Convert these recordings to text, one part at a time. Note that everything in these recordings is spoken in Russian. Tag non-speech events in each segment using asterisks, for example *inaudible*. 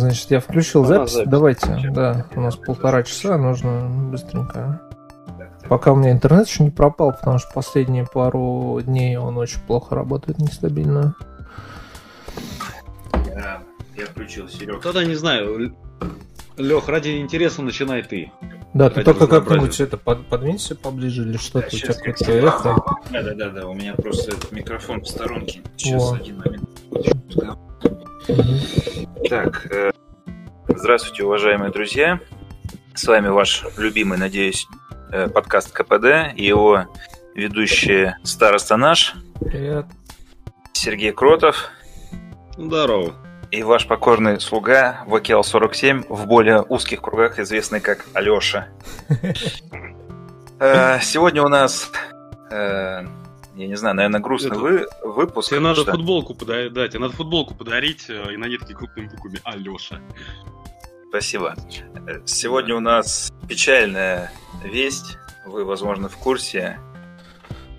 Значит, я включил запись. запись. Давайте, да, у нас полтора часа, нужно быстренько. Пока у меня интернет еще не пропал, потому что последние пару дней он очень плохо работает, нестабильно. Я, я включил Серега. Тогда не знаю. Лех, ради интереса начинай ты. Да, ты только как-нибудь это под, подвинься поближе или что-то, да, у тебя какое-то эхо. Да, да, да, да, у меня просто этот микрофон в сторонке. Сейчас О. один момент. Так, э, здравствуйте, уважаемые друзья. С вами ваш любимый, надеюсь, э, подкаст КПД и его ведущий староста наш. Привет. Сергей Кротов. Здорово. И ваш покорный слуга Вокел 47 в более узких кругах, известный как Алеша. *laughs* Э, сегодня у нас я не знаю, наверное, грустный вы, выпуск. Тебе надо что... футболку подарить, да, тебе надо футболку подарить э, и на ней такие крупными буквами Алеша. Спасибо. Сегодня у нас печальная весть. Вы, возможно, в курсе.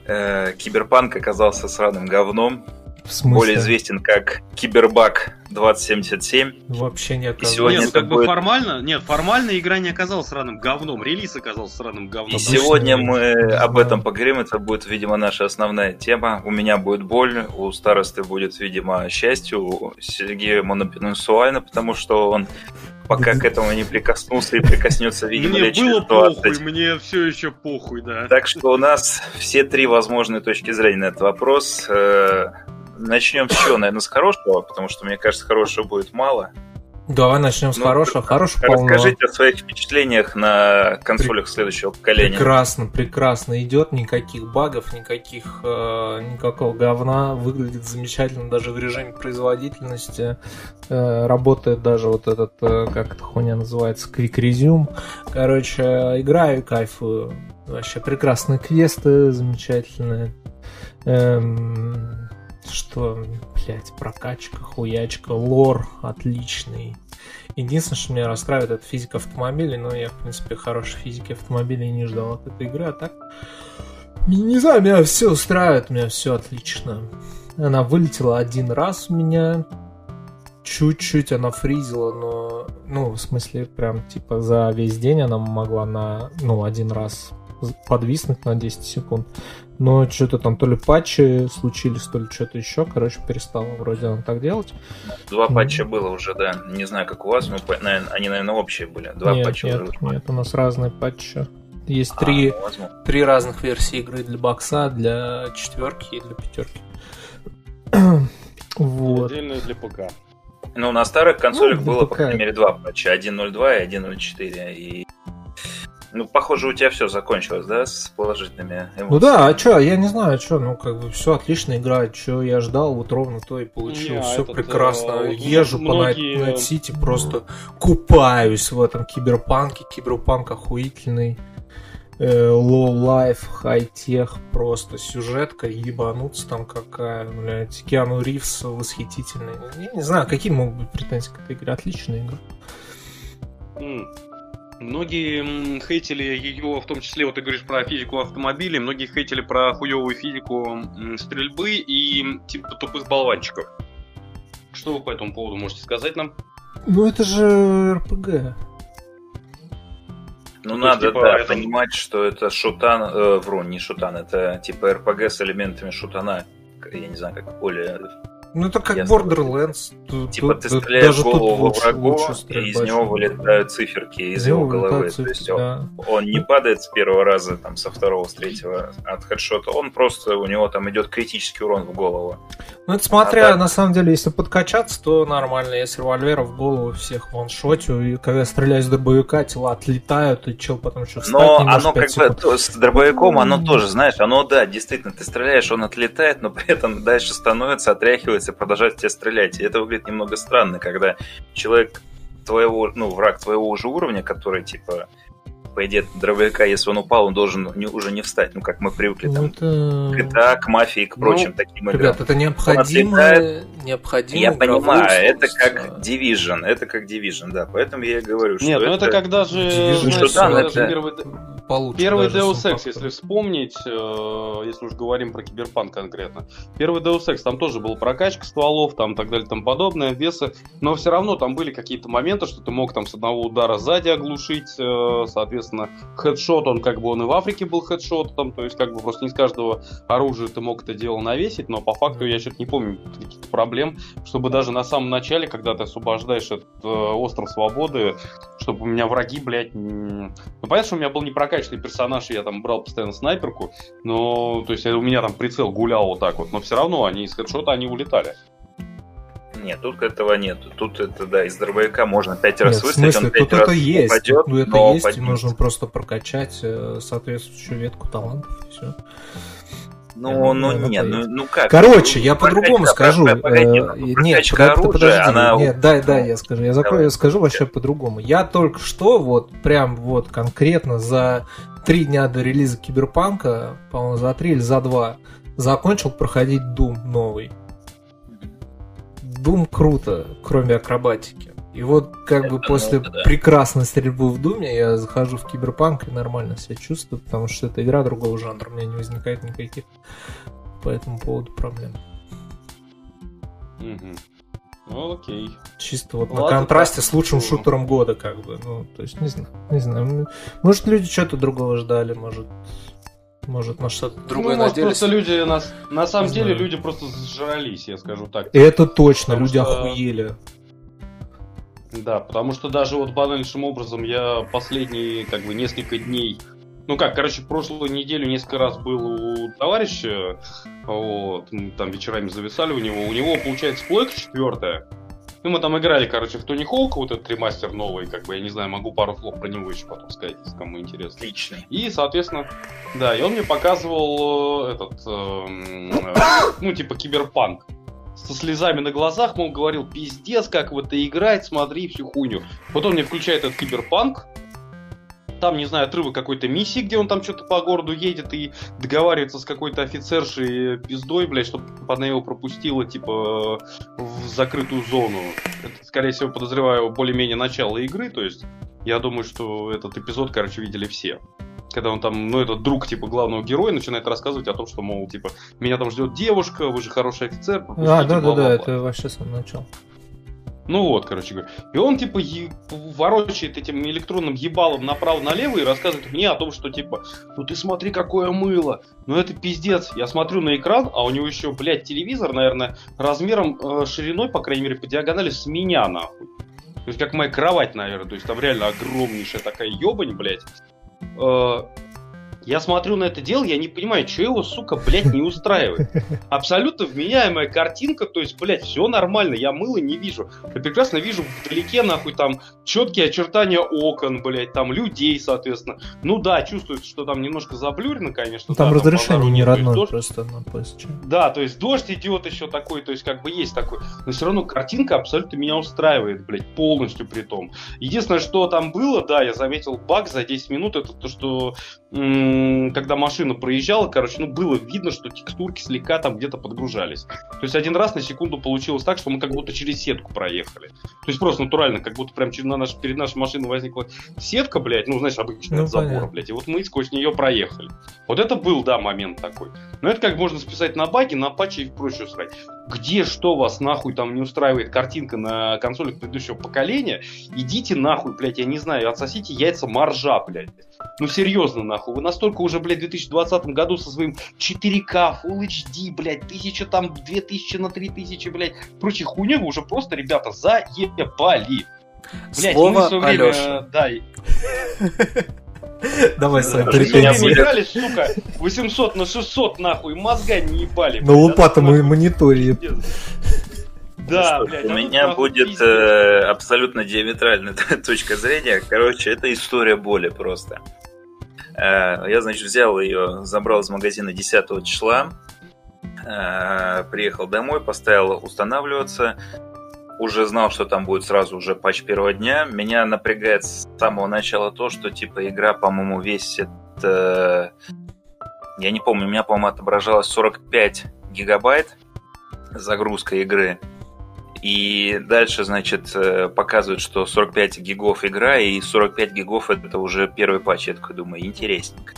Э, Киберпанк оказался сраным говном. В смысле? более известен как Кибербак 2077. Вообще не оказалось. И сегодня нет, ну, как будет... бы формально, нет, формально игра не оказалась сраным говном, релиз оказался сраным говном. И сегодня мы об этом поговорим, это будет, видимо, наша основная тема. У меня будет боль, у старосты будет, видимо, счастье, у Сергея монопенсуально, потому что он пока к этому не прикоснулся и прикоснется, видимо, Мне было похуй, мне все еще похуй, да. Так что у нас все три возможные точки зрения на этот вопрос. Начнем с чего? Наверное, с хорошего, потому что, мне кажется, хорошего будет мало. Давай начнем с ну, хорошего. Хорошего полно. Расскажите о своих впечатлениях на консолях При... следующего поколения. Прекрасно, прекрасно идет. Никаких багов, никаких, э, никакого говна. Выглядит замечательно даже в режиме производительности. Э, работает даже вот этот, э, как эта хуйня называется, Quick Resume. Короче, играю и кайфую. Вообще прекрасные квесты, замечательные. Эм, что, блядь, прокачка, хуячка, лор отличный. Единственное, что меня расстраивает, это физика автомобилей, но я, в принципе, хорошей физики автомобилей не ждал от этой игры, а так... Не знаю, меня все устраивает, у меня все отлично. Она вылетела один раз у меня, чуть-чуть она фризила, но, ну, в смысле, прям, типа, за весь день она могла на, ну, один раз подвиснуть на 10 секунд. Но что-то там то ли патчи случились, то ли что-то еще. Короче, перестала вроде он так делать. Два mm. патча было уже, да. Не знаю, как у вас, но они, наверное, общие были. Два нет, патча нет, уже. Нет, у нас разные патчи. Есть а, три, ну, три разных версии игры для бокса, для четверки и для пятерки. *clears throat* вот. Отдельно для ПК. Ну, на старых консолях ну, было, ПК. по крайней мере, два патча. 1.02 и 1.04. И ну, похоже, у тебя все закончилось, да, с положительными эмоциями? Ну да, а что, я не знаю, что, ну, как бы все отлично играет, что я ждал, вот ровно то и получил, не, все этот, прекрасно. Э, Езжу многие... по Найт-Сити, просто купаюсь в этом киберпанке, киберпанк охуительный. Low life, хай-тех, просто сюжетка, ебануться там какая, блядь, Киану Ривз восхитительный. Я не знаю, какие могут быть претензии к этой игре, отличная игра. Многие хейтили ее, в том числе, вот ты говоришь про физику автомобилей, многие хейтили про хуевую физику стрельбы и типа тупых болванчиков. Что вы по этому поводу можете сказать нам? Ну это же РПГ. Ну, ну надо, типа, да, это... понимать, что это шутан, э, вру, не шутан, это типа РПГ с элементами шутана. Я не знаю, как более ну это как Ясно. Borderlands. Тут, типа тут, ты стреляешь даже голову во врагу, и из него вылетают циферки из его головы. Циферки, То есть да. он, он не падает с первого раза, там, со второго, с третьего от хедшота, он просто, у него там идет критический урон в голову. Ну это смотря, а так... на самом деле, если подкачаться, то нормально. Я с револьвера в голову всех ваншотю, и когда стреляю с дробовика, тела отлетают, и чел потом еще встать Но оно как секунд. бы, с дробовиком, оно тоже, знаешь, оно, да, действительно, ты стреляешь, он отлетает, но при этом дальше становится, отряхивается останавливается и продолжает тебя стрелять. И это выглядит немного странно, когда человек твоего, ну, враг твоего уже уровня, который, типа, по идее, дробовика, если он упал, он должен не, уже не встать, ну, как мы привыкли, ну, там, это... к GTA, к мафии, к прочим ну, таким играм. Ребят, это необходимая, необходимо. Я понимаю, это как Division, это как Division, да, поэтому я и говорю, что Нет, ну это когда же, Division, знаешь, что да, даже это- первый, получше. Первый даже Deus Ex, если вспомнить, э, если уж говорим про киберпанк конкретно. Первый Deus Ex, там тоже была прокачка стволов, там так далее, там подобное, весы, но все равно там были какие-то моменты, что ты мог там с одного удара сзади оглушить, э, соответственно, хедшот, он как бы он и в Африке был хедшотом, то есть как бы просто не с каждого оружия ты мог это дело навесить, но по факту я что-то не помню каких-то проблем, чтобы даже на самом начале, когда ты освобождаешь этот э, остров свободы, чтобы у меня враги, блядь, м, ну, понятно, что у меня был непрокачанный персонаж, и я там брал постоянно снайперку, но, то есть, у меня там прицел гулял вот так вот, но все равно они из хедшота, они улетали. Нет, тут этого нет. Тут это, да, из дробовика можно пять Нет, раз в выставить, смысле, он пять тут раз это есть. упадет, ну, это но есть, и поднимется. нужно просто прокачать э, соответствующую ветку талантов, и все. Ну, ну Наверное, нет, ну, ну как? Короче, Ну, я по-другому прокачка, скажу. Э, ну, Нет, подожди, она- Нет, дай, дай, я скажу. Я, закрою, я скажу вообще по-другому. Я только что вот прям вот конкретно за три дня до релиза Киберпанка, по-моему, за три или за два, закончил проходить Doom новый. Doom круто, кроме акробатики. И вот как бы Это после ну, да. прекрасной стрельбы в Думе я захожу в Киберпанк и нормально себя чувствую, потому что это игра другого жанра, у меня не возникает никаких по этому поводу проблем. Мгм. Ну, окей. Чисто вот Ладно, на контрасте так, с лучшим ну. шутером года, как бы. Ну, то есть, не знаю, не знаю. Может, люди что-то другого ждали, может, может, на что-то другое ну, может, надеялись. просто люди, на, на самом Не деле, знаю. люди просто сжрались, я скажу так. Это точно, Потому люди что- охуели. Да, потому что даже вот банальнейшим образом я последние как бы несколько дней, ну как, короче, прошлую неделю несколько раз был у товарища, вот, там вечерами зависали у него, у него получается плойка четвертая, ну мы там играли, короче, в Тони Хоука, вот этот ремастер новый, как бы, я не знаю, могу пару слов про него еще потом сказать, если кому интересно. Отличный. И, соответственно, да, и он мне показывал э, этот, эм, э, ну, типа, киберпанк. Со слезами на глазах, мол, говорил, пиздец, как в это играть, смотри, всю хуйню. Вот он мне включает этот киберпанк, там, не знаю, отрывок какой-то миссии, где он там что-то по городу едет и договаривается с какой-то офицершей пиздой, блядь, чтобы она его пропустила, типа, в закрытую зону. Это, скорее всего, подозреваю, более-менее начало игры, то есть я думаю, что этот эпизод, короче, видели все. Когда он там, ну, этот друг, типа, главного героя начинает рассказывать о том, что, мол, типа, меня там ждет девушка, вы же хороший офицер, А, да, да, да, бла-бла-бла». это вообще самое начало. Ну вот, короче говоря. И он, типа, е- ворочает этим электронным ебалом направо-налево и рассказывает мне о том, что, типа, ну ты смотри, какое мыло. Ну это пиздец. Я смотрю на экран, а у него еще, блядь, телевизор, наверное, размером, э, шириной, по крайней мере, по диагонали с меня, нахуй. То есть, как моя кровать, наверное. То есть, там реально огромнейшая такая ебань, блядь. Э, я смотрю на это дело, я не понимаю, что его, сука, блядь, не устраивает. Абсолютно вменяемая картинка, то есть, блядь, все нормально, я мыло не вижу. Я прекрасно вижу вдалеке, нахуй, там, четкие очертания окон, блядь, там, людей, соответственно. Ну да, чувствуется, что там немножко заблюрено, конечно. Там да, разрешение не родное дождь- просто на PSC. да, то есть дождь идет еще такой, то есть как бы есть такой. Но все равно картинка абсолютно меня устраивает, блядь, полностью при том. Единственное, что там было, да, я заметил баг за 10 минут, это то, что когда машина проезжала, короче, ну было видно, что текстурки слегка там где-то подгружались. То есть один раз на секунду получилось так, что мы как будто через сетку проехали. То есть просто натурально, как будто прям через- на наш, перед нашей машиной возникла сетка, блядь, ну, знаешь, обычная Ну, от забора, понятно. блядь, и вот мы сквозь нее проехали. Вот это был, да, момент такой. Но это как можно списать на баги, на патчи и прочее срать. Где что вас нахуй там не устраивает картинка на консолях предыдущего поколения, идите нахуй, блядь, я не знаю, отсосите яйца моржа, блядь. Ну серьезно, нахуй. Вы настолько уже, блядь, в 2020 году со своим 4К, Full HD, блядь, 1000 там, 2000 на 3000, блядь, прочей хуйней вы уже просто, ребята, заебали. Блядь, Слово мы в своё время, Алёша. да, *laughs* Давай свои мы претензии. будет- играли, сука, 800 на 600, нахуй, мозга не ебали. На а тут, и нахуй, мониторе. Да, Ну блядь. У а тут, меня нахуй, будет э, абсолютно диаметральная *laughs* точка зрения. Короче, это история боли просто. Э, я, значит, взял ее, забрал из магазина 10 числа, э, приехал домой, поставил устанавливаться. Уже знал, что там будет сразу уже патч первого дня. Меня напрягает с самого начала то, что типа игра, по-моему, весит... э, я не помню, у меня, по-моему, отображалось 45 гигабайт загрузка игры. И дальше, значит, э, показывают, что 45 гигов игра, и 45 гигов это уже первый патч. Я такой думаю, интересненько.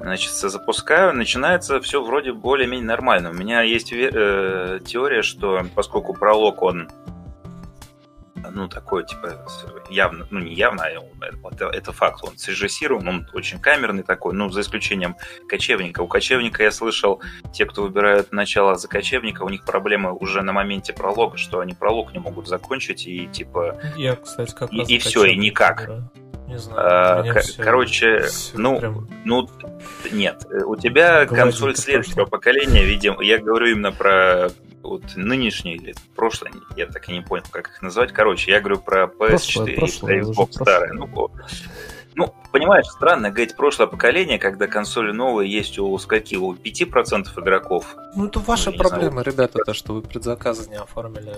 Значит, запускаю, начинается все вроде более-менее нормально. У меня есть э, теория, что поскольку пролог, он ну, такой, типа, явно, ну, не явно, а это, это факт, он срежиссирован, он очень камерный такой, ну, за исключением кочевника. У кочевника я слышал, те, кто выбирают начало за кочевника, у них проблемы уже на моменте пролога, что они пролог не могут закончить, и, типа... Я, кстати, как и, и все, и никак. Не знаю. А, все, короче, все ну, прям... ну, нет, у тебя Гладит консоль следующего поколения, видимо, я говорю именно про вот нынешний или прошлый, я так и не понял, как их назвать. Короче, я говорю про PS4 прошлое, и Xbox старые. Ну, ну, понимаешь, странно говорить прошлое поколение, когда консоли новые есть у скольки? У 5% игроков. Ну, это ваша ну, проблема, ребята, то, что вы предзаказы не оформили.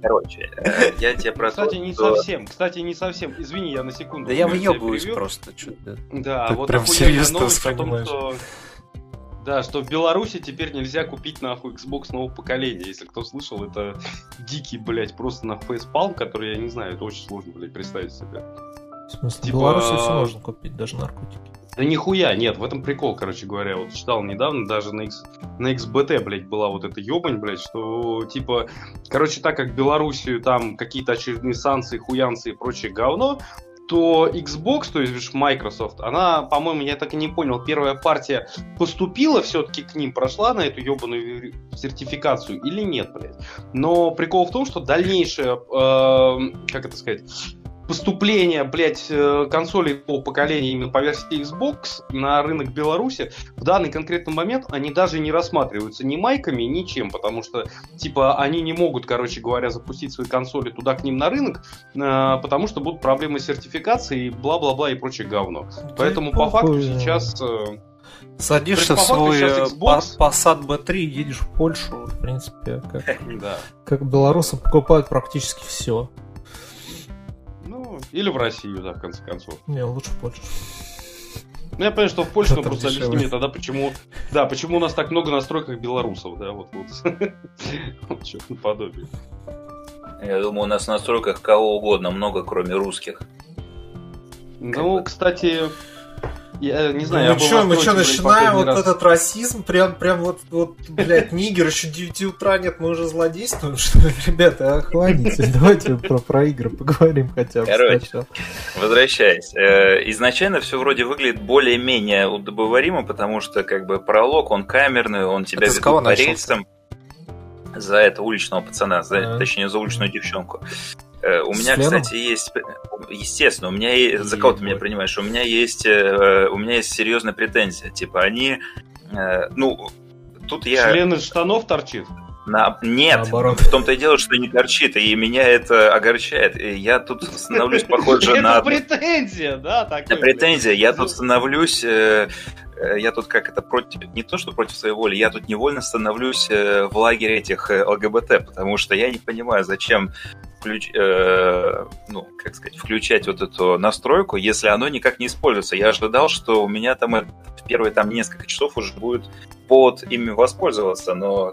Короче, э, я тебе про Кстати, не совсем, кстати, не совсем. Извини, я на секунду. Да я выебываюсь просто. Да, вот прям серьезно новость о том, что да, что в Беларуси теперь нельзя купить нахуй Xbox нового поколения. Если кто слышал, это *laughs* дикий, блядь, просто на фейспалм, который я не знаю, это очень сложно, блядь, представить себе. В смысле, типа... в Беларуси все можно купить, даже наркотики. Да нихуя, нет, в этом прикол, короче говоря. Вот читал недавно, даже на, X, на XBT, блядь, была вот эта ебань, блядь, что, типа, короче, так как Белоруссию там какие-то очередные санкции, хуянцы и прочее говно, то Xbox, то есть Microsoft, она, по-моему, я так и не понял, первая партия поступила все-таки к ним, прошла на эту ебаную сертификацию или нет, блядь. Но прикол в том, что дальнейшее, э, как это сказать, поступление, блядь, э, консолей по поколению именно по версии Xbox на рынок Беларуси в данный конкретный момент они даже не рассматриваются ни майками, ничем, потому что, типа, они не могут, короче говоря, запустить свои консоли туда к ним на рынок, э, потому что будут проблемы с сертификацией, бла-бла-бла и прочее говно. Поэтому по факту сейчас... Э, Садишься в свой Xbox... Passat B3 и едешь в Польшу, в принципе, как, *laughs* да. как белорусы покупают практически все. Или в Россию, да, в конце концов. Не, лучше в Польшу. Ну, я понимаю, что в Польше, но просто объясни мне тогда, почему, да, почему у нас так много настройках белорусов, да, вот, вот, *laughs* что-то наподобие. Я думаю, у нас в настройках кого угодно много, кроме русских. Ну, кстати, я не знаю, ну, я что, мы что, начинаем вот раз... этот расизм, прям, прям вот, вот, блядь, нигер, еще 9 утра нет, мы уже злодействуем, что ли? Ребята, охладитесь, *laughs* давайте про, про игры поговорим хотя бы Короче, сначала. возвращаясь. Э, изначально все вроде выглядит более-менее удобоваримо, потому что, как бы, пролог, он камерный, он тебя ведет по рельсам за это уличного пацана, за, а -а -а. точнее, за уличную девчонку. Э, у меня, кстати, есть, естественно, у меня есть, за кого ты меня принимаешь, у меня есть, э, у меня есть серьезная претензия, типа они, э, ну, тут я... Член из штанов торчит? На... Нет, Наоборот. в том-то и дело, что не торчит, и меня это огорчает. И я тут становлюсь похоже на... Это претензия, да? Это претензия. Я тут становлюсь я тут как это против, не то что против своей воли, я тут невольно становлюсь в лагере этих ЛГБТ, потому что я не понимаю, зачем включ, э, ну, как сказать, включать вот эту настройку, если оно никак не используется. Я ожидал, что у меня там в первые там несколько часов уже будет повод ими воспользоваться, но,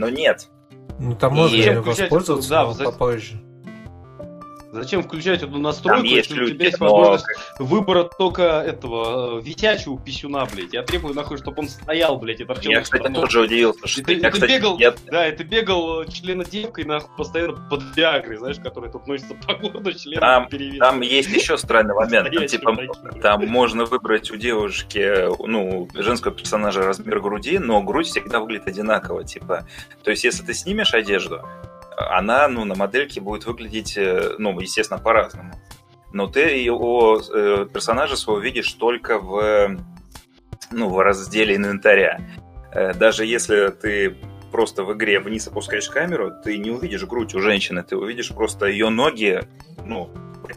но нет. Ну, там можно и... воспользоваться, да, но попозже. Зачем включать эту настройку, если у тебя есть возможность но... выбора только этого э, висячего писюна, блядь. Я требую, нахуй, чтобы он стоял, блядь, и торчал. Я, кстати, тоже удивился, что ты, я, кстати, бегал, я... да, это бегал члена девкой, нахуй, постоянно под Виагрой, знаешь, который тут носится по городу, член там, там есть еще странный момент. Там, типа, там можно выбрать у девушки, ну, женского персонажа размер груди, но грудь всегда выглядит одинаково, типа. То есть, если ты снимешь одежду, она, ну, на модельке будет выглядеть, э, ну, естественно, по-разному. Но ты его э, персонажа своего видишь только в, ну, в разделе инвентаря. Э, даже если ты просто в игре вниз опускаешь камеру, ты не увидишь грудь у женщины, ты увидишь просто ее ноги, ну,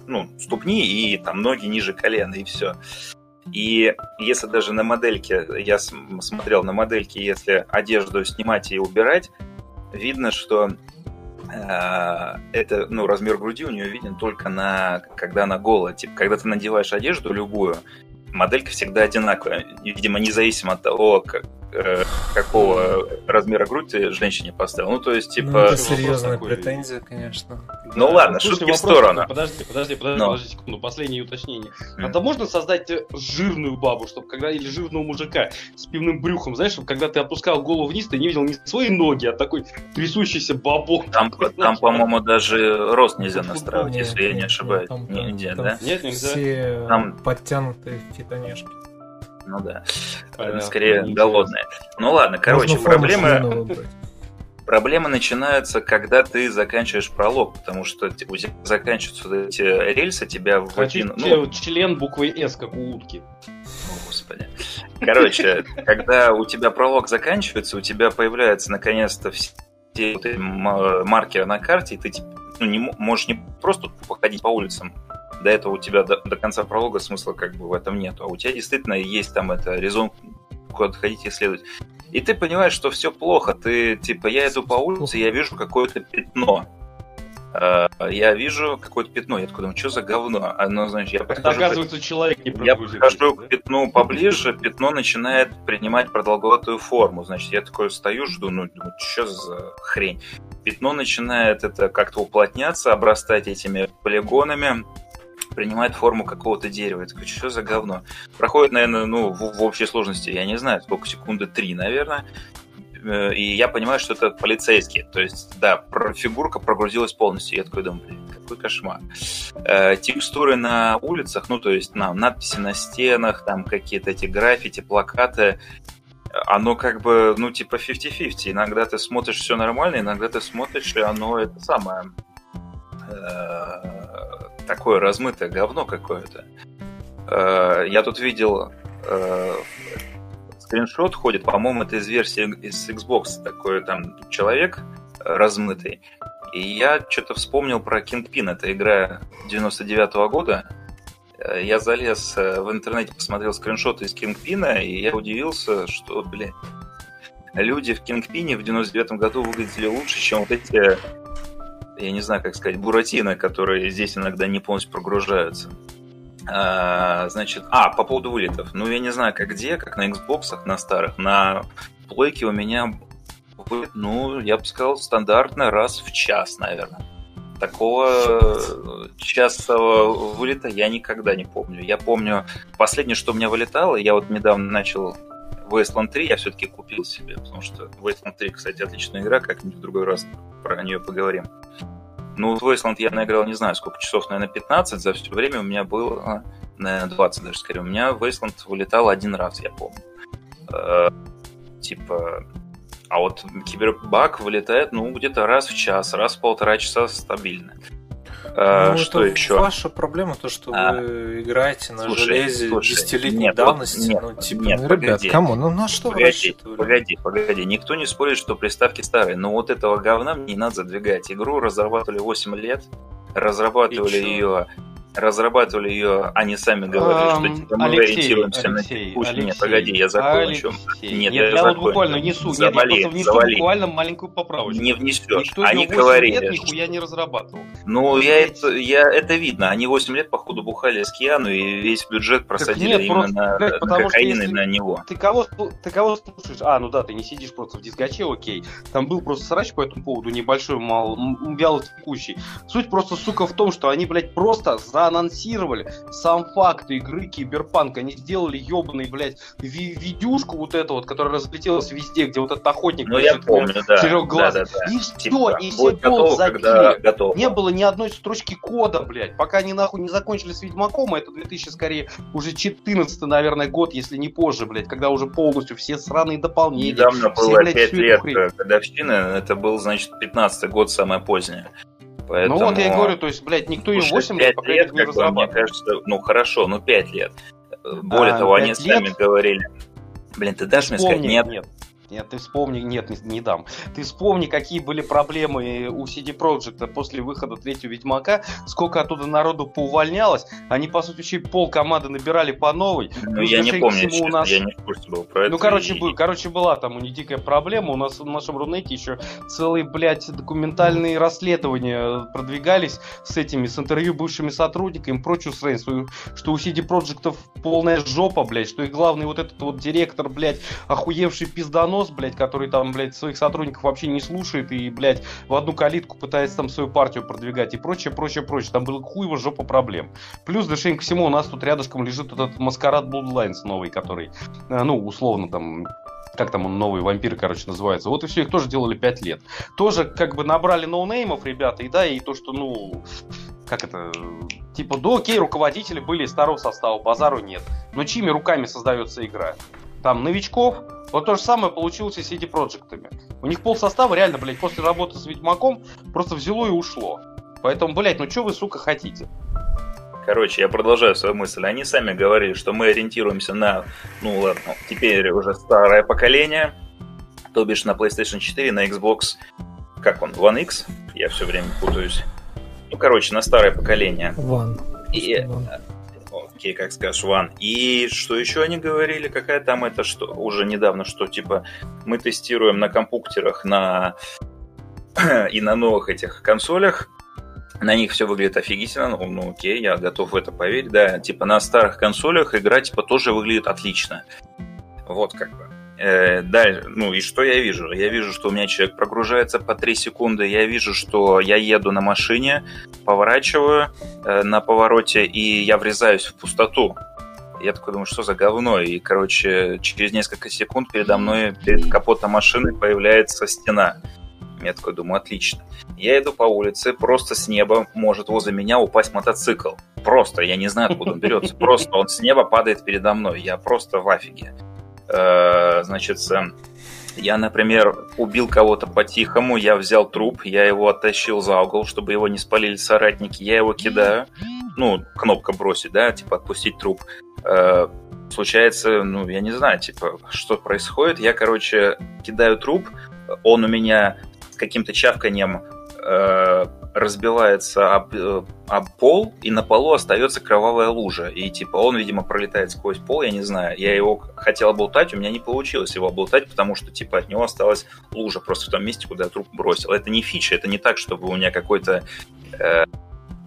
ну, ступни и там ноги ниже колена, и все. И если даже на модельке, я смотрел на модельке, если одежду снимать и убирать, видно, что это, ну, размер груди у нее виден только на, когда она голая. Типа, когда ты надеваешь одежду любую, моделька всегда одинаковая. Видимо, независимо от того, как, э, какого размера грудь ты женщине поставил. Ну, то есть, Ну, типа... это серьезная претензия, конечно. Ну ладно, Слушай, шутки в сторону. такой, Подожди, подожди, подожди, Но. подожди секунду, последнее уточнение. М. А то можно создать э, жирную бабу, чтобы когда или жирного мужика с пивным брюхом, знаешь, чтобы когда ты опускал голову вниз, ты не видел не свои ноги, а такой трясущийся бабок. Там, *laughs* там, по-моему, даже рост нельзя настраивать, Нет, если я не нет, ошибаюсь. там- Не- Нельзя, там да? Нет, нельзя. Все Там- подтянутые фитонежки. Ну да. Понятно, Скорее неинтересно. голодные. Ну ладно, короче, Можно форму проблемы, начинаются, когда ты заканчиваешь пролог, потому что у тебя заканчиваются вот эти рельсы, тебя в один... Ну, член буквой С, как у утки. О, Господи. Короче, когда у тебя пролог заканчивается, у тебя появляются наконец-то все маркеры на карте, и ты типа, ну, не можешь не просто походить по улицам. До этого у тебя до, до конца пролога смысла как бы в этом нету. А у тебя действительно есть там это резон, куда ходить и исследовать. И ты понимаешь, что все плохо. Ты типа, я иду по улице, я вижу какое-то пятно. Э, Я вижу какое-то пятно. Я такой думаю, что за говно? Оно, значит, я подхожу к оказывается, человек не я подхожу к пятну поближе, пятно начинает принимать продолговатую форму. Значит, я такой стою, жду, ну, думаю, что за хрень? Пятно начинает это как-то уплотняться, обрастать этими полигонами, принимает форму какого-то дерева. Я такой, что за говно? Проходит, наверное, ну, в, в общей сложности, я не знаю, сколько, секунды три, наверное. Э, И я понимаю, что это полицейский. То есть, да, фигурка прогрузилась полностью. Я такой думаю, блин, какой кошмар. Э, текстуры на улицах, ну, то есть, на, надписи на стенах, там какие-то эти граффити, плакаты, оно как бы, ну, типа 50-50. Иногда ты смотришь все нормально, иногда ты смотришь, и оно это самое э, такое размытое говно какое-то. Э, я тут видел э, скриншот ходит, по-моему, это из версии из Xbox, такой там человек размытый. И я что-то вспомнил про Kingpin, это игра 99 года. Э, Я залез в интернете, посмотрел скриншоты из Кингпина, и я удивился, что, блин, люди в Кингпине в 99 году выглядели лучше, чем вот эти, я не знаю, как сказать, буратино, которые здесь иногда не полностью прогружаются. А, значит, а, по поводу вылетов. Ну, я не знаю, как где, как на Xbox, на старых. На плойке у меня вылет, ну, я бы сказал, стандартно раз в час, наверное. Такого частого вылета я никогда не помню. Я помню, последнее, что у меня вылетало, я вот недавно начал Wasteland 3, я все-таки купил себе, потому что Wasteland 3, кстати, отличная игра, как-нибудь в другой раз про нее поговорим. Ну, в Wasteland я наиграл, не знаю, сколько часов, наверное, 15. За все время у меня было, наверное, 20 даже, скорее. У меня Wasteland вылетал один раз, я помню. Э, типа... А вот Кибербак вылетает, ну, где-то раз в час, раз в полтора часа стабильно. Э, Ну, что это еще? Ваша проблема то, что А. вы играете на Слушай, железе слушай, десятилетней нет, вот давности. нет, ну, типа, нет, ну, ребят, погоди. кому? Ну, на что вы Погоди, рассчитывали? погоди, погоди. Никто не спорит, что приставки старые, но вот этого говна мне не надо задвигать. Игру разрабатывали 8 лет, разрабатывали ее, разрабатывали ее, они сами говорили, что типа, мы Алексей, ориентируемся на Алексей, текущий. Нет, Алексей, погоди, я закончу. Алексей. Нет, Нет, я я, вот буквально внесу, нет, Завали, я просто внесу завали. буквально маленькую поправочку. Не внесешь. Никто Они ее 8 говорили, лет нихуя не разрабатывал. Ну, я это, я, это видно. Они 8 лет, походу, бухали с Киану, и весь бюджет просадили нет, именно просто, на, блядь, на кокаин и на него. Ты кого, ты кого слушаешь? А, ну да, ты не сидишь просто в дискоче, окей. Там был просто срач по этому поводу, небольшой, мал, вяло текущий. Суть просто, сука, в том, что они, блядь, просто заанонсировали сам факт игры Киберпанк. Они сделали ебаный, блядь, ви- видюшку вот эту вот, которая разлетелась везде, где вот этот охотник, Ну, я помню, да. четырехглазый. Да, да, да. И все, Типа, и все готово, когда забили. готово. Не было ни одной строчки кода, блядь. Пока они нахуй не закончили с Ведьмаком, а это 2000, скорее, уже 14 наверное, год, если не позже, блядь, когда уже полностью все сраные дополнения. Недавно все, было блядь, 5 всю эту лет э, годовщины, это был, значит, 15 год, самое позднее. Поэтому... Ну вот я и говорю, то есть, блядь, никто Слушай, 8 лет пока лет, не бы, мне кажется, ну хорошо, ну 5 лет. Более А, того, они пять сами лет? говорили. Блин, ты дашь мне сказать? Вспомни, Нет, нет. Нет, ты вспомни, нет, не, не дам. Ты вспомни, какие были проблемы у CD Projekt после выхода третьего Ведьмака, сколько оттуда народу поувольнялось. Они, по сути, еще пол команды набирали по новой. Ну, я не помню, честно, у нас... я не в курсе был про ну, это. Ну, короче, и... был, короче, была там у них дикая проблема. У нас в нашем Рунете еще целые, блядь, документальные расследования продвигались с этими, с интервью бывшими сотрудниками и прочую срань, что у CD Projekt полная жопа, блядь, что их главный вот этот вот директор, блядь, охуевший пизданос, блядь, который там, блядь, своих сотрудников вообще не слушает и, блядь, в одну калитку пытается там свою партию продвигать и прочее, прочее, прочее. Там был хуево жопа проблем. Плюс, да ко всему, у нас тут рядышком лежит этот маскарад Bloodlines новый, который, э, ну, условно там как там он, новый вампир, короче, называется. Вот и все, их тоже делали 5 лет. Тоже как бы набрали ноунеймов, ребята, и да, и то, что, ну, как это, типа, да окей, руководители были из старого состава, базару нет. Но чьими руками создается игра? Там новичков, вот то же самое получилось и с CD Проектами. У них пол состава реально, блядь, после работы с Ведьмаком просто взяло и ушло. Поэтому, блядь, ну что вы, сука, хотите? Короче, я продолжаю свою мысль. Они сами говорили, что мы ориентируемся на, ну ладно, теперь уже старое поколение, то бишь на PlayStation 4, на Xbox, как он, One X? Я все время путаюсь. Ну, короче, на старое поколение. One. И, One. Окей, как скажешь, One. И что еще они говорили? Какая там это, что уже недавно, что типа мы тестируем на компьютерах, на *clears throat* и на новых этих консолях, на них все выглядит офигительно, ну, ну окей, я готов в это поверить, да, типа на старых консолях игра типа тоже выглядит отлично. Вот как бы. Э, дальше, ну и что я вижу? Я вижу, что у меня человек прогружается по 3 секунды, я вижу, что я еду на машине, поворачиваю э, на повороте, и я врезаюсь в пустоту. Я такой думаю, что за говно? И, короче, через несколько секунд передо мной, перед капотом машины появляется стена. Я такой думаю, отлично. Я иду по улице, просто с неба может возле меня упасть мотоцикл. Просто, я не знаю, откуда он берется. Просто он с неба падает передо мной. Я просто в афиге. Э, значит, я, например, убил кого-то по-тихому, я взял труп, я его оттащил за угол, чтобы его не спалили соратники, я его кидаю, ну, кнопка бросить, да, типа отпустить труп. Э, случается, ну, я не знаю, типа, что происходит, я, короче, кидаю труп, он у меня каким-то чавканием э, разбивается об, э, об пол, и на полу остается кровавая лужа. И типа он, видимо, пролетает сквозь пол, я не знаю. Я его хотел оболтать, у меня не получилось его оболтать, потому что типа от него осталась лужа просто в том месте, куда я труп бросил. Это не фича, это не так, чтобы у меня какой-то э,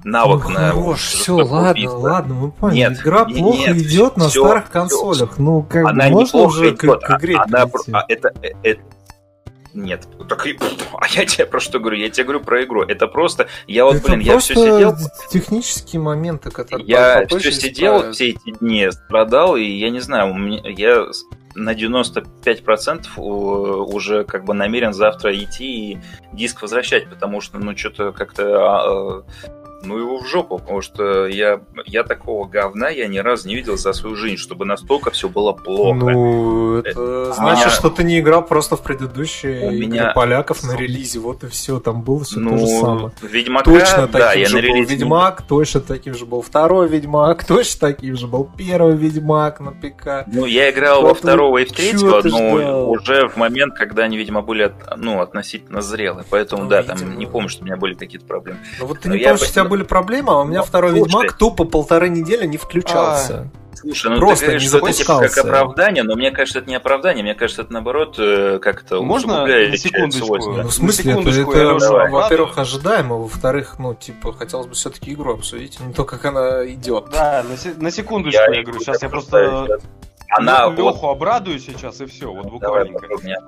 навык ну, на... Хорош, все, ладно, убийство. ладно, мы поняли. Нет, Игра нет, плохо нет, идет все, на все, старых консолях. Все. Ну, как она бы, можно уже идет, к, к игре она, а, это, это, нет. Так, *laughs* а я тебе про что говорю? Я тебе говорю про игру. Это просто... Я вот, это блин, я все сидел... технические моменты, которые... Я все сидел исправят. все эти дни, страдал, и я не знаю, у меня, я на 95% уже как бы намерен завтра идти и диск возвращать, потому что, ну, что-то как-то а, ну его в жопу, потому что я, я такого говна я ни разу не видел за свою жизнь, чтобы настолько все было плохо. Ну, это а значит, что ты не играл просто в предыдущие у меня... поляков на релизе, вот и все, там было все ну, то же самое. Ведьмака, точно да, таким я же на был Ведьмак, точно таким же был второй Ведьмак, *laughs* точно таким же был первый Ведьмак на ПК. Ну, я играл вот во второго и в третьего, но уже в момент, когда они, видимо, были от, ну, относительно зрелые, поэтому, ну, да, видимо. там не помню, что у меня были какие-то проблемы. Ну, вот ты не помнишь, что у тебя были проблемы, а у меня ну, второй слушай. Ведьмак тупо полторы недели не включался. А, слушай, ну Просто ты говоришь, не что это типа как оправдание, но мне кажется, это не оправдание, мне кажется, это наоборот э, как-то Можно на секундочку? Ну, в смысле, это, это во-первых, ожидаемо, во-вторых, ну, типа, хотелось бы все-таки игру обсудить, а не то, как она идет. Да, на, на секундочку я, я говорю, сейчас я просто она Леху вот... обрадую сейчас и все, вот буквально.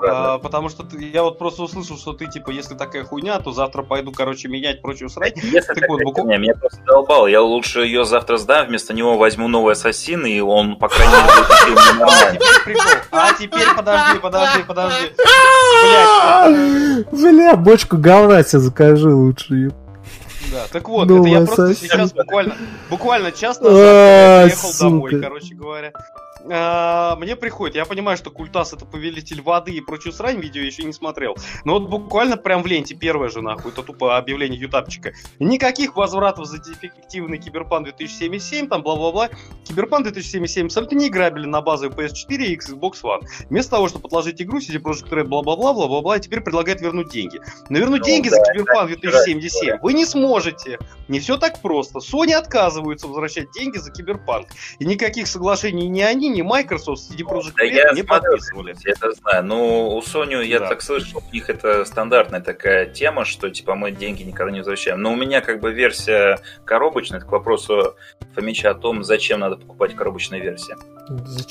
А, потому что ты, я вот просто услышал, что ты типа, если такая хуйня, то завтра пойду, короче, менять прочую срать. Если так вот, буквально... меня просто долбал, я лучше ее завтра сдам, вместо него возьму новый ассасин, и он, по крайней мере, А теперь прикол. А теперь подожди, подожди, подожди. *laughs* Бля, бочку говна себе закажи лучше. Да, так вот, это я просто сейчас буквально, буквально час назад приехал домой, короче говоря. А, мне приходит, я понимаю, что Культас это повелитель воды и прочую срань, видео еще не смотрел, но вот буквально прям в ленте первое же нахуй, это тупо объявление ютапчика. Никаких возвратов за дефективный Киберпан 2077, там бла-бла-бла. Киберпан 2077 абсолютно не играбелен на базовой PS4 и Xbox One. Вместо того, чтобы отложить игру, CD Projekt Red бла-бла-бла, бла-бла-бла, и теперь предлагает вернуть деньги. Но вернуть Ну, деньги да, за Киберпан да, 2077 вы не сможете. Не все так просто. Sony отказываются возвращать деньги за Киберпанк. И никаких соглашений ни они, ни Microsoft с CD Projekt Да Red я не смотрю, подписывали. Я это знаю. Ну, у Sony, я Да. так слышал, у них это стандартная такая тема, что типа мы деньги никогда не возвращаем. Но у меня как бы версия коробочная, это к вопросу Фомича о том, зачем надо покупать коробочная версия.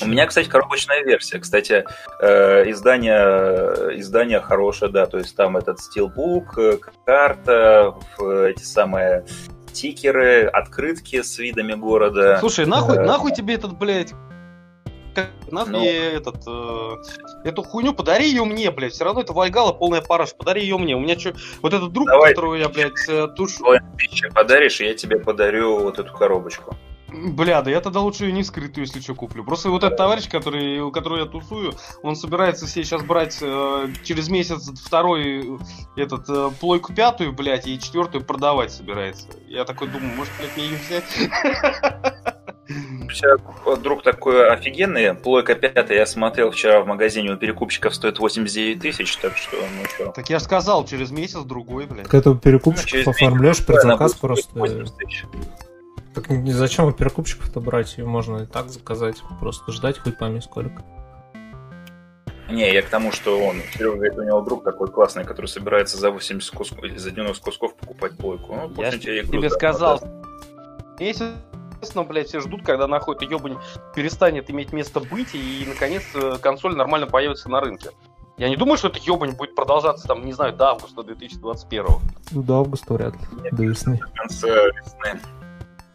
У меня, кстати, коробочная версия. Кстати, э, издание, издание хорошее, да, то есть там этот стилбук, э, карта, эти самые тикеры, открытки с видами города. Слушай, нахуй, Э, нахуй тебе этот, блядь, нахуй Ну. этот, э, эту хуйню, подари ее мне, блядь, все равно это Вальгала полная параш, подари ее мне. У меня что, вот этот друг, Давай. которого я, блядь, э, тушу, Ой, тысячу подаришь, и я тебе подарю вот эту коробочку. бля, да я тогда лучше ее не скрытую, если что, куплю. Просто вот этот товарищ, который, у которого я тусую, он собирается себе сейчас брать э, через месяц второй э, этот э, плойку пятую, блядь, и четвертую продавать собирается. Я такой думаю, может, блядь, мне ее взять? *laughs* У тебя друг такой офигенный, плойка 5 я смотрел вчера в магазине, у перекупщиков стоит 89 тысяч, так что, ну что. Так я же сказал, через месяц другой, блядь. Так это у перекупщиков Через оформляешь месяц, предзаказ просто. 80 тысяч. Так не- зачем у перекупщиков-то брать? Ее можно и так заказать. Просто ждать хуй пойми сколько. Не, я к тому, что он, Серега говорит, у него друг такой классный, который собирается за 80 кусков, или за 90 кусков покупать плойку. Ну, пусть Я тебе игру тебе за- сказал. Естественно, блядь, все ждут, когда нахуй эта ебань перестанет иметь место быть, и, наконец, э, консоль нормально появится на рынке. Я не думаю, что эта ебань будет продолжаться, там, не знаю, до августа 2021. Ну, до августа вряд ли. До весны. в конце весны.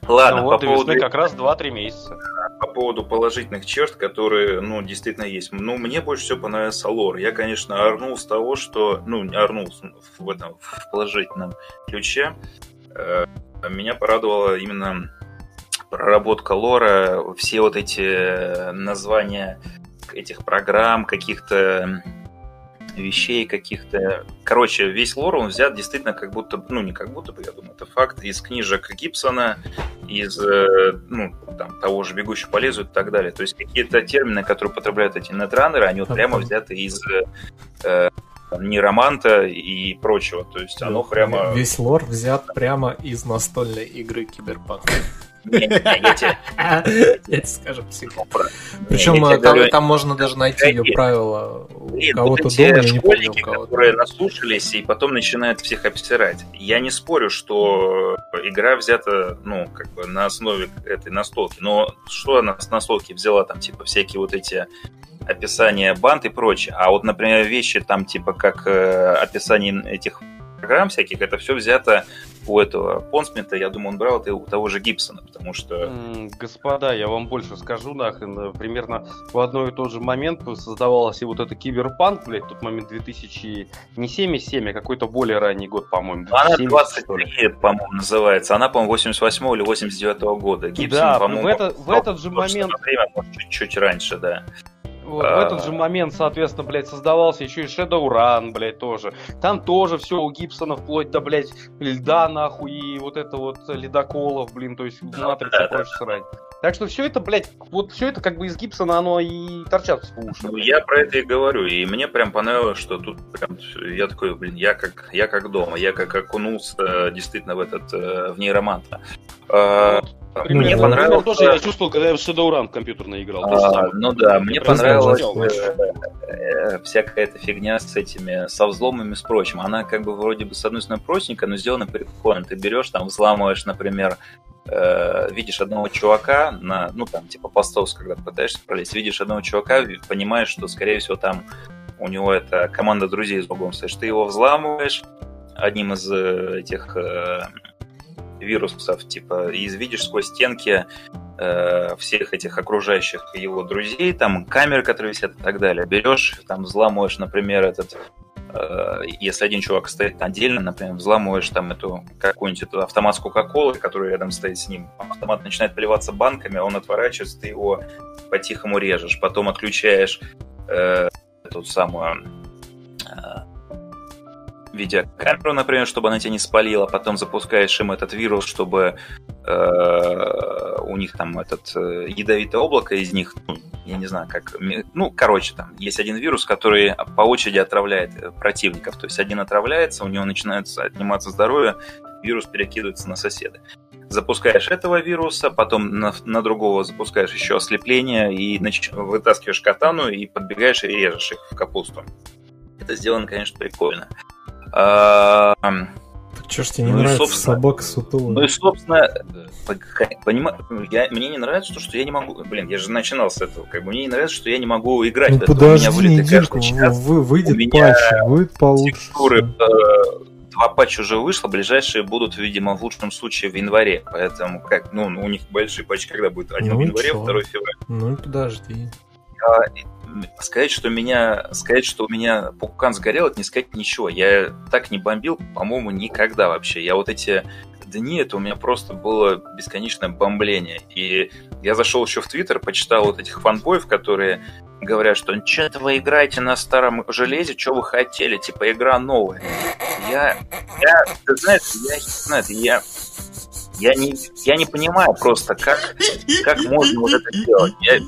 Ладно, ну, по, вот до весны поводу, как раз 2-3 месяца. по поводу положительных черт, которые, ну, действительно есть. Ну, мне больше всего понравился лор. Я, конечно, орнул с того, что, ну, не орнул в этом, в положительном ключе. Э, Меня порадовала именно проработка лора, все вот эти названия этих программ, каких-то вещей каких-то. Короче, весь лор он взят действительно как будто, ну не как будто бы, я думаю, это факт, из книжек Гибсона, из, э, ну, там, того же «Бегущего по лезвию» и так далее. То есть какие-то термины, которые употребляют эти нетранеры, они вот Так, прямо взяты из э, нейроманта и прочего. То есть оно прямо... Весь лор взят прямо из настольной игры Киберпанк. Я тебе- скажу, Причем э, там, можно даже найти ее правила у кого-то дома, не школьники, которые наслушались и потом начинают всех обсирать. Я не спорю, что игра взята, ну, как бы на основе этой настолки. Но что она с настолки взяла, там, типа, всякие вот эти описания банд и прочее. А вот, например, вещи там, типа, как э, описание этих программ всяких, это все взято у этого Понсмита. Я думаю, он брал это у того же Гибсона, потому что... Господа, я вам больше скажу, нахрен, э, примерно в одно и тот же момент создавалась и вот эта киберпанк, блядь, в тот момент 2000, не 77, а какой-то более ранний год, по-моему, Она 2070, что ли. 23, по-моему, называется. Она, по-моему, 88 или 89 года. Гибсон, Да, по-моему, в это- в этот же момент- время, может, чуть-чуть раньше, да. Вот, А. в этот же момент, соответственно, блядь, создавался еще и Shadowrun, блядь, тоже. Там тоже все у Гибсона вплоть до, блядь, льда, нахуй, и вот это вот ледоколов, блин, то есть матрица прочая срань. Так что все это, блядь, вот все это как бы из Гибсона, оно и торчат в уши. Ну, я про это и говорю, и мне прям понравилось, что тут прям я такой, блин, я как, я как дома, я как окунулся э, действительно в этот, э, в нейроманта. А, Вот, Ну, Мне да. понравилось... тоже я чувствовал, когда я в Shadowrun компьютерно играл. А, ну да, мне понравилась э, э, всякая эта фигня с этими, со взломами, с прочим. Она как бы вроде бы с одной стороны простенькая, но сделана прикольно. Ты берешь, там, взламываешь, например, э, видишь одного чувака на, ну там, типа постовс, когда ты пытаешься пролезть, видишь одного чувака, понимаешь, что, скорее всего, там у него это команда друзей с богом стоишь. Ты его взламываешь одним из э, этих э, вирусов, типа, и видишь сквозь стенки э, всех этих окружающих его друзей, там камеры, которые висят и так далее. Берешь, там взламываешь, например, этот Э, если один чувак стоит отдельно, например, взламываешь там эту какую-нибудь эту автомат с Кока-Колой, который рядом стоит с ним, автомат начинает поливаться банками, а он отворачивается, ты его по-тихому режешь, потом отключаешь э, эту самую э, видеокамеру, например, чтобы она тебя не спалила, потом запускаешь им этот вирус, чтобы э, у них там этот э, ядовитое облако из них, ну, я не знаю, как, ну, короче, там есть один вирус, который по очереди отравляет э, противников, то есть один отравляется, у него начинается отниматься здоровье, вирус перекидывается на соседа. Запускаешь этого вируса, потом на, на другого запускаешь еще ослепление и нач... вытаскиваешь катану и подбегаешь и режешь их в капусту. Это сделано, конечно, прикольно. А, так что ж тебе не ну нравится собака сутулая? Ну и, собственно, понима... я, мне не нравится то, что я не могу... Блин, я же начинал с этого. Как бы мне не нравится, что я не могу играть. Ну подожди, у меня недельку, вы, выйдет у патч, будет получше. Текстуры, э, два патча уже вышло, ближайшие будут, видимо, в лучшем случае в январе. Поэтому, как, ну, у них большие патчи когда будет? Один ну, в январе, чё? второй в феврале. Ну, подожди. Сказать, что меня, сказать, что у меня пукан сгорел, это не сказать ничего. Я так не бомбил, по-моему, никогда вообще. Я вот эти дни, это у меня просто было бесконечное бомбление. И я зашел еще в Твиттер, почитал вот этих фанбоев, которые говорят, что что-то вы играете на старом железе, что вы хотели, типа игра новая. Я, я ты знаешь, я, знаешь, я, я не, я не понимаю просто, как, как можно вот это делать. Я,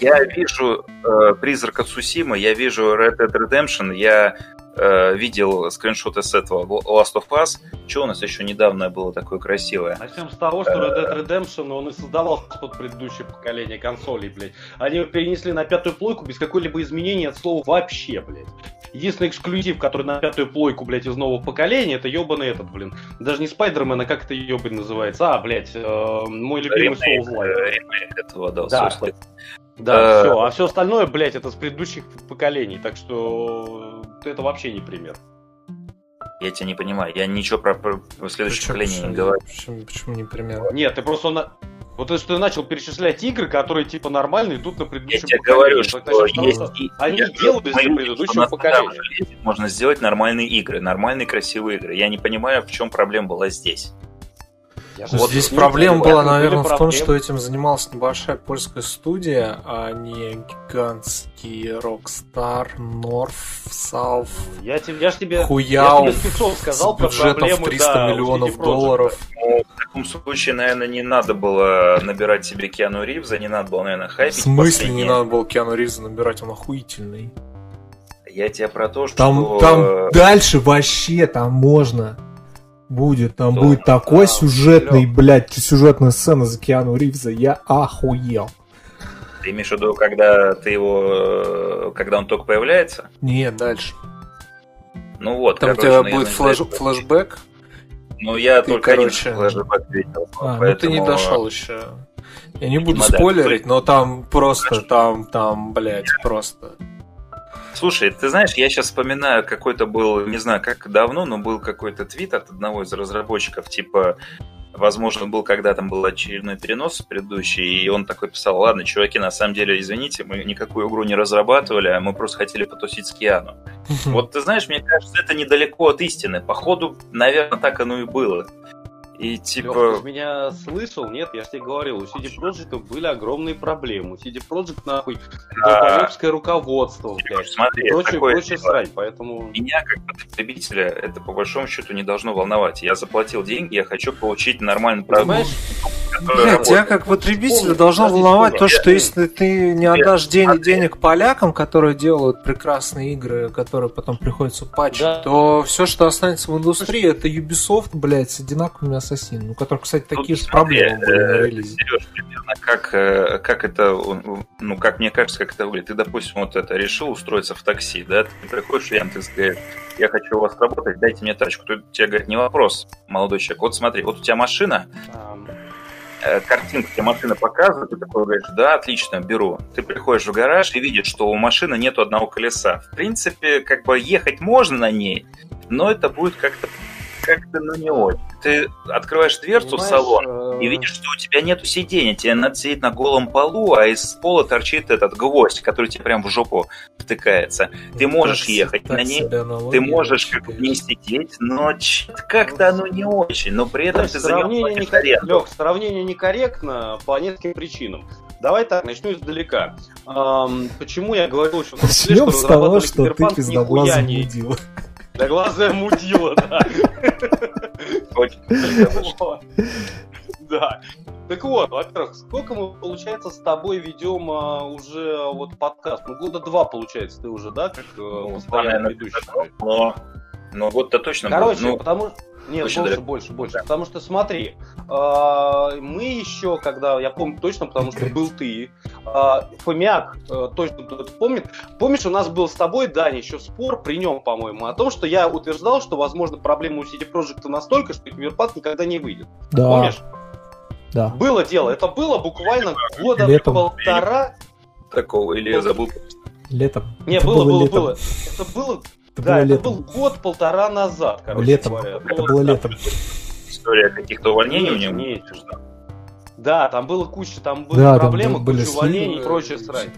я вижу э, Призрака Цусима, я вижу Red Dead Redemption, я э, видел скриншоты с этого Last of Us. Что у нас еще недавно было такое красивое? Начнем с того, что Red Dead Redemption, он и создавался под предыдущее поколение консолей, блядь. Они его перенесли на пятую плойку без какой-либо изменения от слова вообще, блядь. Единственный эксклюзив, который на пятую плойку, блядь, из нового поколения, это ебаный этот, блин. Даже не Спайдермен, а как это ебаный называется? А, блядь, э, мой любимый Souls Ремейк этого, да, да. Да, все. А все остальное, блядь, это с предыдущих поколений. Так что это вообще не пример. Я тебя не понимаю. Я ничего про, про следующее поколение не говорю. Почему, почему не пример? Нет, ты просто на... Вот то, что ты начал перечислять игры, которые типа нормальные, идут на предыдущем Я тебе говорю, что есть... Они я делают для предыдущего поколения. Можно сделать нормальные игры, нормальные красивые игры. Я не понимаю, в чем проблема была здесь. Вот здесь проблема была, наверное, в том, что этим занималась небольшая польская студия, а не гигантский Rockstar, North, South, я, тебе, я ж тебе, Хуяу, я тебе сказал с бюджетом в 300 да, миллионов долларов. Ну, в таком случае, наверное, не надо было набирать себе Киану Ривза, не надо было, наверное, хайпить. В смысле не надо было Киану Ривза набирать, он охуительный. Я тебе про то, что... Там, там дальше вообще, там можно будет. Там Что? будет такой а, сюжетный, Лёг. блядь, сюжетная сцена за Киану Ривза. Я охуел. Ты имеешь в виду, когда ты его, когда он только появляется? Нет, дальше. Ну вот. Там короче, у тебя будет флэш, флэшбэк. Ну я ты, только короче... один флэшбэк видел. А, поэтому... ну ты не дошел еще. Я не буду спойлерить, но там просто, там, там, блядь, просто. Слушай, ты знаешь, я сейчас вспоминаю, какой-то был, не знаю, как давно, но был какой-то твит от одного из разработчиков, типа, возможно, был когда там был очередной перенос предыдущий, и он такой писал, ладно, чуваки, на самом деле, извините, мы никакую игру не разрабатывали, а мы просто хотели потусить с Киану. Вот ты знаешь, мне кажется, это недалеко от истины. Походу, наверное, так оно и было. И типа... Лёх, ты меня слышал? Нет, я же тебе говорил, у CD Projekt были огромные проблемы. У CD Projekt, нахуй, долбоебское руководство, блядь. Смотри, прочее, прочее срань, поэтому... Меня, как потребителя, это по большому счету не должно волновать. Я заплатил деньги, я хочу получить нормальный продукт. Блядь, тебя как потребителя должно волновать то, что если ты не отдашь день, денег полякам, которые делают прекрасные игры, которые потом приходится патчить, да. то все, что останется в индустрии, это Ubisoft, блядь, с одинаковыми Ассасин, у которых, кстати, такие Тут, же проблемы были на релизе. Сереж, примерно как, э, как это, ну, как мне кажется, как это выглядит. Ты, допустим, вот это решил устроиться в такси, да, ты приходишь в Яндекс, говорит, я хочу у вас работать, дайте мне тачку. Тут тебе говорит, не вопрос, молодой человек, вот смотри, вот у тебя машина, э, картинку тебе машина показывает, ты такой говоришь, да, отлично, беру. Ты приходишь в гараж и видишь, что у машины нету одного колеса. В принципе, как бы ехать можно на ней, но это будет как-то как-то, ну, не очень. Ты открываешь дверцу Понимаешь, в салон и э, видишь, что у тебя нету сидения, тебе надо сидеть на голом полу, а из пола торчит этот гвоздь, который тебе прям в жопу втыкается. Ты можешь Так- ехать так на ней, ты можешь как в ней конечно. сидеть, но как-то оно не очень, но при этом ты за него. Лёх, сравнение некорректно по нескольким причинам. Давай так, начну издалека. Ам, почему я говорил, что, Начнем с того, что ты нихуя не... мудила. Да глаза мудила, да. Да. Так вот, во-первых, сколько мы, получается, с тобой ведем а, уже вот подкаст? Ну, года два, получается, ты уже, да, как э, Ну, постоянный ведущий? Но, но год-то точно был. Короче, Ну, потому нет, очень больше, далеко. больше, больше. Потому что смотри, а, мы еще, когда, я помню точно, потому что был ты, а, Фомяк э, точно кто-то помнит. Помнишь, у нас был с тобой, Даня, еще спор при нем, по-моему, о том, что я утверждал, что, возможно, проблема у CD Projekt настолько, что Киберпанк никогда не выйдет. Да, Помнишь? да. Было дело. Это было буквально года Летом. полтора. такого, или я забыл. Летом. Не, Это было, было, летом. было. Это было, Это да, было это летом. был год-полтора назад, короче Летом. говоря. Это Ну, было летом. История каких-то увольнений у Не, него. не, Да, там было куча, там были Да, там проблемы, были куча увольнений и сливы, прочее срань.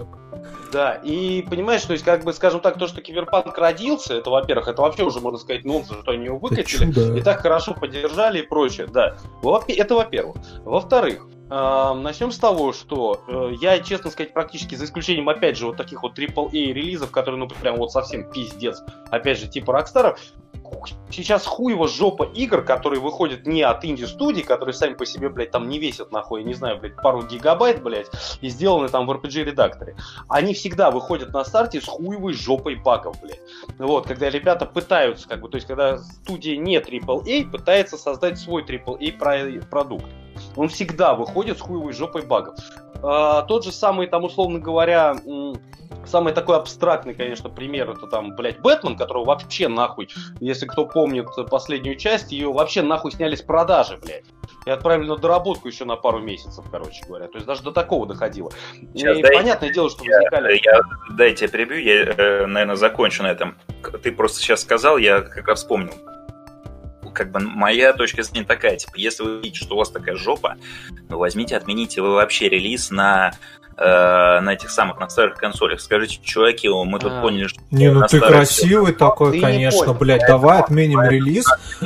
Да, и понимаешь, то есть, как бы, скажем так, то, что Киберпанк родился, это, во-первых, это вообще уже, можно сказать, нонсенс, что они его выкатили. И так хорошо поддержали и прочее, да. Это во-первых. Во-вторых, начнем с того, что э, я, честно сказать, практически за исключением, опять же, вот таких вот AAA релизов, которые, ну, прям вот совсем пиздец, опять же, типа Rockstar, сейчас хуево жопа игр, которые выходят не от инди-студий, которые сами по себе, блядь, там не весят, нахуй, не знаю, блядь, пару гигабайт, блядь, и сделаны там в RPG-редакторе. Они всегда выходят на старте с хуевой жопой багов, блядь. Вот, когда ребята пытаются, как бы, то есть, когда студия не AAA пытается создать свой AAA про- продукт. Он всегда выходит с хуевой жопой багов. А, тот же самый, там, условно говоря, самый такой абстрактный, конечно, пример, это там, блядь, Бэтмен, которого вообще нахуй, если кто помнит последнюю часть, ее вообще нахуй сняли с продажи, блядь. И отправили на доработку еще на пару месяцев, короче говоря. То есть даже до такого доходило. Сейчас и дайте- понятное дело, что Я, возникали... я, дай я тебя перебью, я, э, наверное, закончу на этом. Ты просто сейчас сказал, я как раз вспомнил. Как бы моя точка зрения такая, типа, если вы видите, что у вас такая жопа, возьмите, отмените вы вообще релиз на, на этих самых, на старых консолях. Скажите, чуваки, мы тут А. поняли, что Не, ну ты красивый такой, Ты не конечно, блядь. Давай отменим релиз.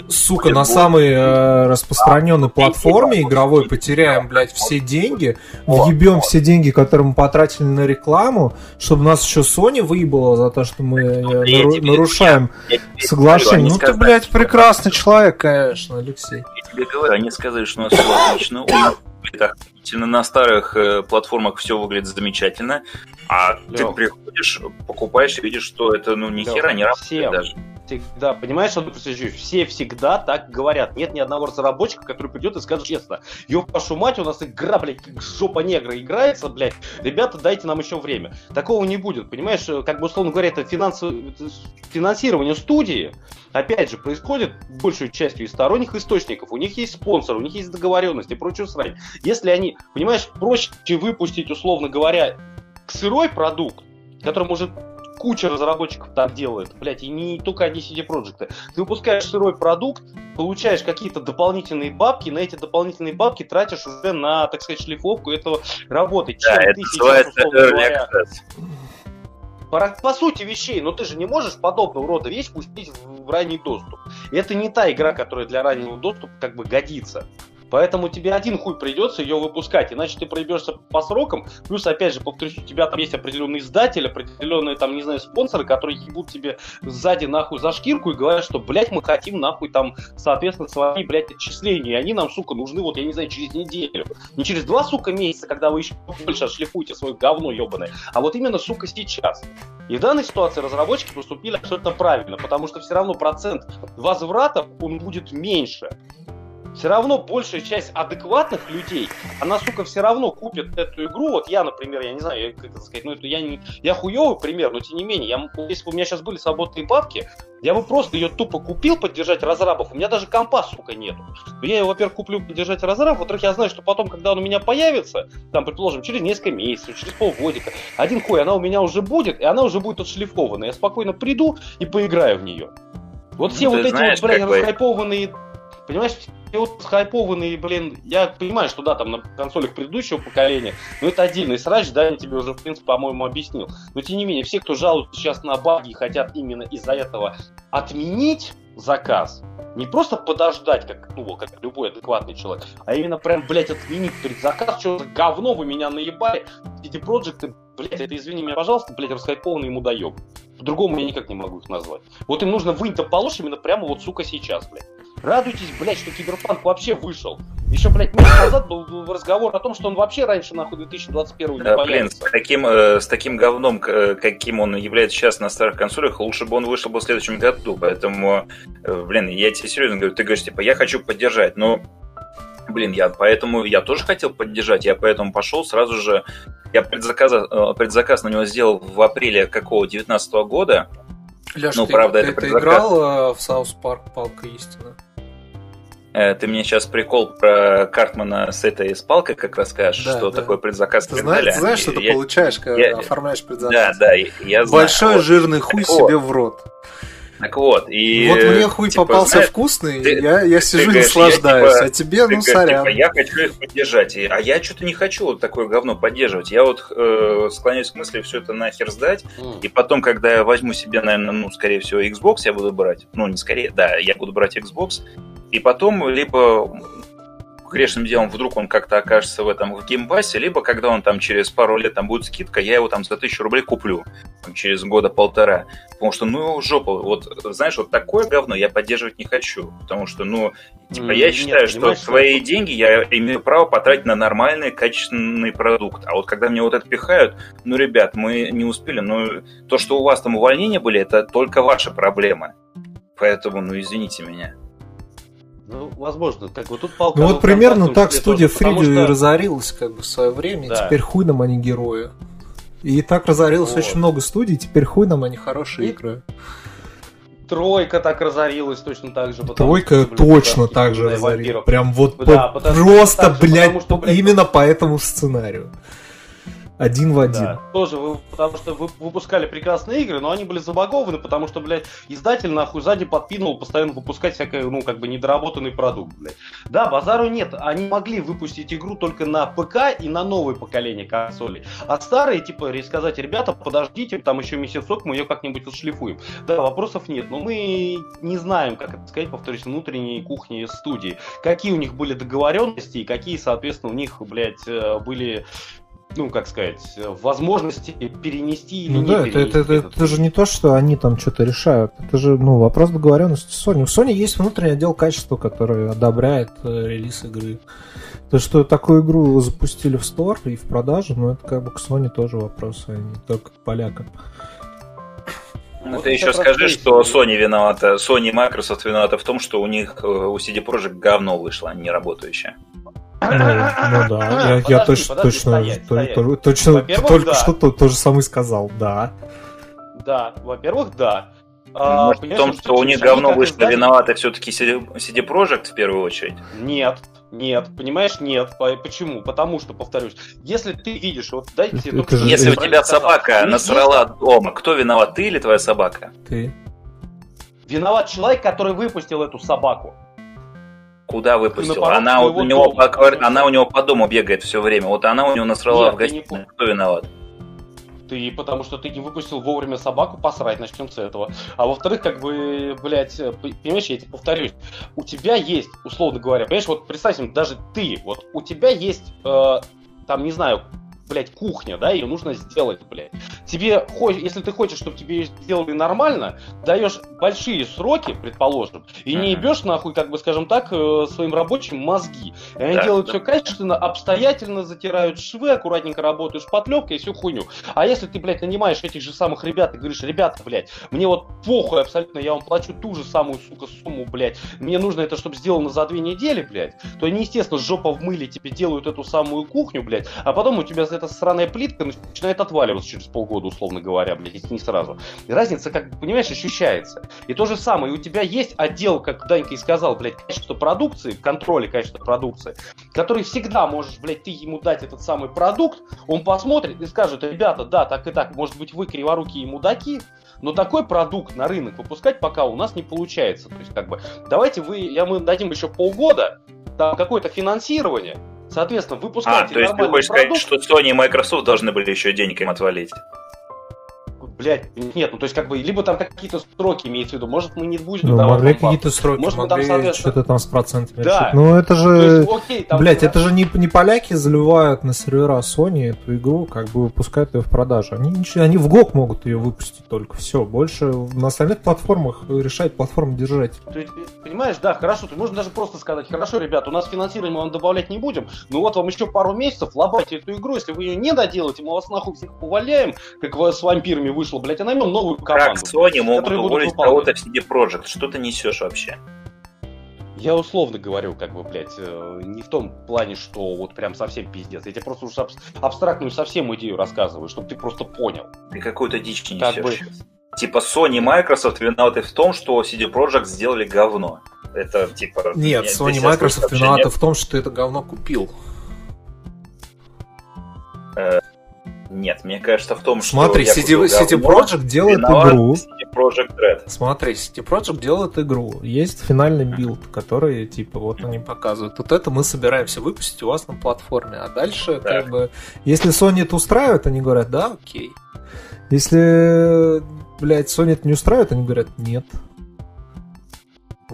Сука, на самой э, распространенной платформе игровой потеряем, блядь, все деньги. Въебем все деньги, которые мы потратили на рекламу, чтобы нас еще Sony выебала за то, что мы э, нару- тебе- нарушаем соглашение. Ну ты, блядь, прекрасный человек, конечно, Алексей. Я тебе говорю, они сказали, что у нас все отлично, у нас охренительно, на старых э, платформах все выглядит замечательно, а ты Лёх. приходишь, покупаешь и видишь, что это, ну, ни Лёх, хера не работает всем. даже. Всегда, понимаешь, что все всегда так говорят. Нет ни одного разработчика, который придет и скажет честно, ёб вашу мать, у нас игра, блядь, как жопа негра играется, блядь, ребята, дайте нам еще время. Такого не будет, понимаешь, как бы, условно говоря, это финансо- это финансирование студии, опять же, происходит большую частью из сторонних источников. У них есть спонсоры, у них есть договоренности и прочую срань. Если они, понимаешь, проще выпустить, условно говоря, сырой продукт, который может куча разработчиков так делает, блядь, и не только одни CD Projekt. Ты выпускаешь сырой продукт, получаешь какие-то дополнительные бабки, на эти дополнительные бабки тратишь уже на, так сказать, шлифовку этого работы. Да, Чем это ты сейчас, условно говоря, по, по сути вещей, но ты же не можешь подобного рода вещь пустить в, в ранний доступ. Это не та игра, которая для раннего доступа как бы годится. Поэтому тебе один хуй придется ее выпускать, иначе ты проебешься по срокам. Плюс, опять же, повторюсь, у тебя там есть определенный издатель, определенные там, не знаю, спонсоры, которые ебут тебе сзади нахуй за шкирку и говорят, что, блядь, мы хотим нахуй там, соответственно, свои, блядь, отчисления. И они нам, сука, нужны, вот, я не знаю, через неделю. Не через два, сука, месяца, когда вы еще больше отшлифуете свое говно ебаное, а вот именно, сука, сейчас. И в данной ситуации разработчики поступили абсолютно правильно, потому что все равно процент возврата, он будет меньше. Все равно большая часть адекватных людей, она, сука, все равно купит эту игру. Вот я, например, я не знаю, я, как это сказать, ну это я не, я хуёвый пример, но тем не менее, я, если бы у меня сейчас были свободные бабки, я бы просто ее тупо купил поддержать разрабов. У меня даже компа, сука, нету. Но я ее, во-первых, куплю поддержать разрабов, во-вторых, я знаю, что потом, когда он у меня появится, там, предположим, через несколько месяцев, через полгодика, один хуй, она у меня уже будет, и она уже будет отшлифована. Я спокойно приду и поиграю в нее. Вот все Ну, вот ты эти знаешь, вот, блядь, бы- расхайпованные, понимаешь, вот хайпованные, блин, я понимаю, что да, там на консолях предыдущего поколения, но это отдельный срач, да, я тебе уже, в принципе, по-моему, объяснил. Но тем не менее, все, кто жалуются сейчас на баги и хотят именно из-за этого отменить заказ, не просто подождать, как, ну, как любой адекватный человек, а именно прям, блядь, отменить предзаказ, что за говно вы меня наебали, эти проекты, блядь, это, извини меня, пожалуйста, блядь, расхайпованные мудоебы. По-другому я никак не могу их назвать. Вот им нужно вынь-то положь именно прямо вот, сука, сейчас, блядь. Радуйтесь, блядь, что Киберпанк вообще вышел. Еще, блядь, месяц назад был разговор о том, что он вообще раньше, нахуй, 2021 не Да, блин, с таким, э, с таким говном, э, каким он является сейчас на старых консолях, лучше бы он вышел бы в следующем году. Поэтому, э, блин, я тебе серьезно говорю, ты говоришь, типа, я хочу поддержать, но, блин, я поэтому, я тоже хотел поддержать, я поэтому пошел сразу же, я предзаказ, э, предзаказ на него сделал в апреле какого, 19 года, Леш, Ну, ты, правда, ты- это ты предзаказ. играл э, в South Park Палка Истины? Э, Ты мне сейчас прикол про Картмана с этой с палкой как расскажешь, Да, что да. такое предзаказ Ты знаешь, знаешь, что ты Я- получаешь, когда я- оформляешь предзаказ? Да, да, я я знаю. Большой Вот. жирный хуй Так вот. себе в рот. Так вот, и... вот мне хуй типа, попался знаешь, вкусный, ты- я, я сижу и наслаждаюсь, типа, а тебе, ну, говоришь, сорян. типа, я хочу их поддержать, и- а я что-то не хочу вот такое говно поддерживать. Я вот э, склоняюсь к мысли все это нахер сдать, М. и потом, когда я возьму себе, наверное, ну, скорее всего, Xbox я буду брать, ну, не скорее, да, я буду брать Xbox, и потом либо грешным делом вдруг он как-то окажется в этом в Game Pass е, либо когда он там через пару лет там будет скидка, я его там за тысячу рублей куплю там, через года полтора. Потому что, ну, жопа, вот, знаешь, вот такое говно я поддерживать не хочу. Потому что, ну, типа, я нет, считаю, что свои деньги я имею право потратить на нормальный, качественный продукт. А вот когда мне вот это пихают, ну, ребят, мы не успели, ну, то, что у вас там увольнения были, это только ваши проблемы. Поэтому, ну, извините меня. Ну, возможно, как бы тут палка... Ну вот примерно так студия Фридио и что- разорилась как бы в свое время, и Да. теперь хуй нам они герои. И так разорилось Вот. очень много студий, теперь хуй нам они хорошие И- игры. Тройка так разорилась точно так же. потому Тройка что, блин, точно да, так же да, разорилась. Прям вот Да, по- просто, так же, блядь, потому что, блядь, именно по этому сценарию. Один в один. Да, тоже вы, потому что вы выпускали прекрасные игры, но они были забагованы, потому что, блядь, издатель нахуй сзади подпинул постоянно выпускать всякое, ну, как бы недоработанный продукт, блядь. Да, базару нет, они могли выпустить игру только на ПК и на новое поколение консолей. А старые, типа, сказать, ребята, подождите, там еще месяцок, мы ее как-нибудь отшлифуем. Да, вопросов нет, но мы не знаем, как это сказать, повторюсь, внутренней кухни студии. Какие у них были договоренности и какие, соответственно, у них, блядь, э, были ну, как сказать, возможности перенести или Ну не да, это, перенести это, это, этот это же не то, что они там что-то решают. Это же, ну, вопрос договоренности с Sony. У Sony есть внутренний отдел качества, который одобряет э, релиз игры. То, что такую игру запустили в стор и в продажу, ну, это как бы к Sony тоже вопрос, а не только к полякам. Ну, Вот ты это еще скажи, есть. что Sony виновата, Sony и Microsoft виновата в том, что у них э, у CD Projekt говно вышло, а не работающее. Ну, ну да, я, я Подожди, точно, подожди, точно, стоять, то- стоять. то- точно только да. что то, то же самое сказал, да. Да, во-первых, да. А, Может, в том, что у них говно вышло, виноваты все-таки CD Projekt в первую очередь. Нет, нет, понимаешь, нет. По- Почему? Потому что, повторюсь, если ты видишь, вот дайте Это- только это что же- Если у правильно тебя сказал. собака У них насрала дома, кто виноват, ты или твоя собака? Ты. Виноват человек, который выпустил эту собаку. Куда выпустил? порог Она у, своего него по, квар- она у него по дому бегает все время. Вот она у него насрала Нет, в ты не. Кто виноват? Ты, потому что ты не выпустил вовремя собаку, посрать, начнем с этого. А во-вторых, как бы, блядь, э, понимаешь, я тебе повторюсь, у тебя есть, условно говоря, понимаешь, вот представь даже ты, вот у тебя есть, э, там, не знаю, блядь, кухня, да, ее нужно сделать, блядь. Тебе, если ты хочешь, чтобы тебе ее сделали нормально, даешь большие сроки, предположим, и не ебешь, нахуй, как бы, скажем так, э, своим рабочим мозги. И они Да, делают да. все качественно, обстоятельно затирают швы, аккуратненько работают шпатлевкой и всю хуйню. А если ты, блядь, нанимаешь этих же самых ребят и говоришь, ребята, блядь, мне вот похуй абсолютно, я вам плачу ту же самую, сука, сумму, блядь, мне нужно это, чтобы сделано за две недели, блядь, то они, естественно, жопа в мыле тебе делают эту самую кухню, блядь, а потом у тебя эта сраная плитка начинает отваливаться через полгода, условно говоря, блядь, не сразу. И разница, как понимаешь, ощущается. И то же самое, и у тебя есть отдел, как Данька и сказал, блядь, качество продукции, контроля качества продукции, который всегда можешь, блядь, ты ему дать этот самый продукт, он посмотрит и скажет, ребята, да, так и так, может быть, вы криворукие мудаки, Но такой продукт на рынок выпускать пока у нас не получается. То есть, как бы, давайте вы, я мы дадим еще полгода, там какое-то финансирование, соответственно, выпускайте А, то есть ты хочешь сказать, что Sony и Microsoft должны были еще денег им отвалить? Блядь, нет, ну то есть как бы, либо там какие-то сроки имеется в виду, может мы не будем Ну, давать могли какие-то сроки, Может, мы могли там, соответственно- что-то там с процентами Да. решить. Ну, это То же... есть, окей, там, Блять, это же не, не поляки заливают на сервера Sony эту игру, как бы выпускают ее в продажу. Они, ничего, они в ГОК могут ее выпустить только. Все, больше на остальных платформах решать платформу держать. Есть, понимаешь, да, хорошо, ты можно даже просто сказать, хорошо, ребят, у нас финансирование мы вам добавлять не будем, но вот вам еще пару месяцев, лобайте эту игру, если вы ее не доделаете, мы вас нахуй всех поваляем, как вы с вампирами вышло, блядь, и наймем новую Как команду. Sony могут уволить кого-то в CD Projekt? Что ты несешь вообще? Я условно говорю, как бы, блядь, э, не в том плане, что вот прям совсем пиздец. Я тебе просто уж абс- абстрактную совсем идею рассказываю, чтобы ты просто понял. Ты какую-то дичь несешь Как бы-. Типа Sony и Microsoft виноваты в том, что CD Projekt сделали говно. Это типа... Нет, Sony и Microsoft виноваты нет? в том, что это говно купил. Нет, мне кажется в том, что... Смотри, CD, купил CD говно, Projekt делает игру. CD Projekt Red. Смотри, CD Projekt делает игру. Есть финальный билд, который, типа, вот они показывают. Вот это мы собираемся выпустить у вас на платформе. А дальше, Так. как бы, если Sony это устраивает, они говорят, да, окей. Если, блядь, Sony это не устраивает, они говорят, нет.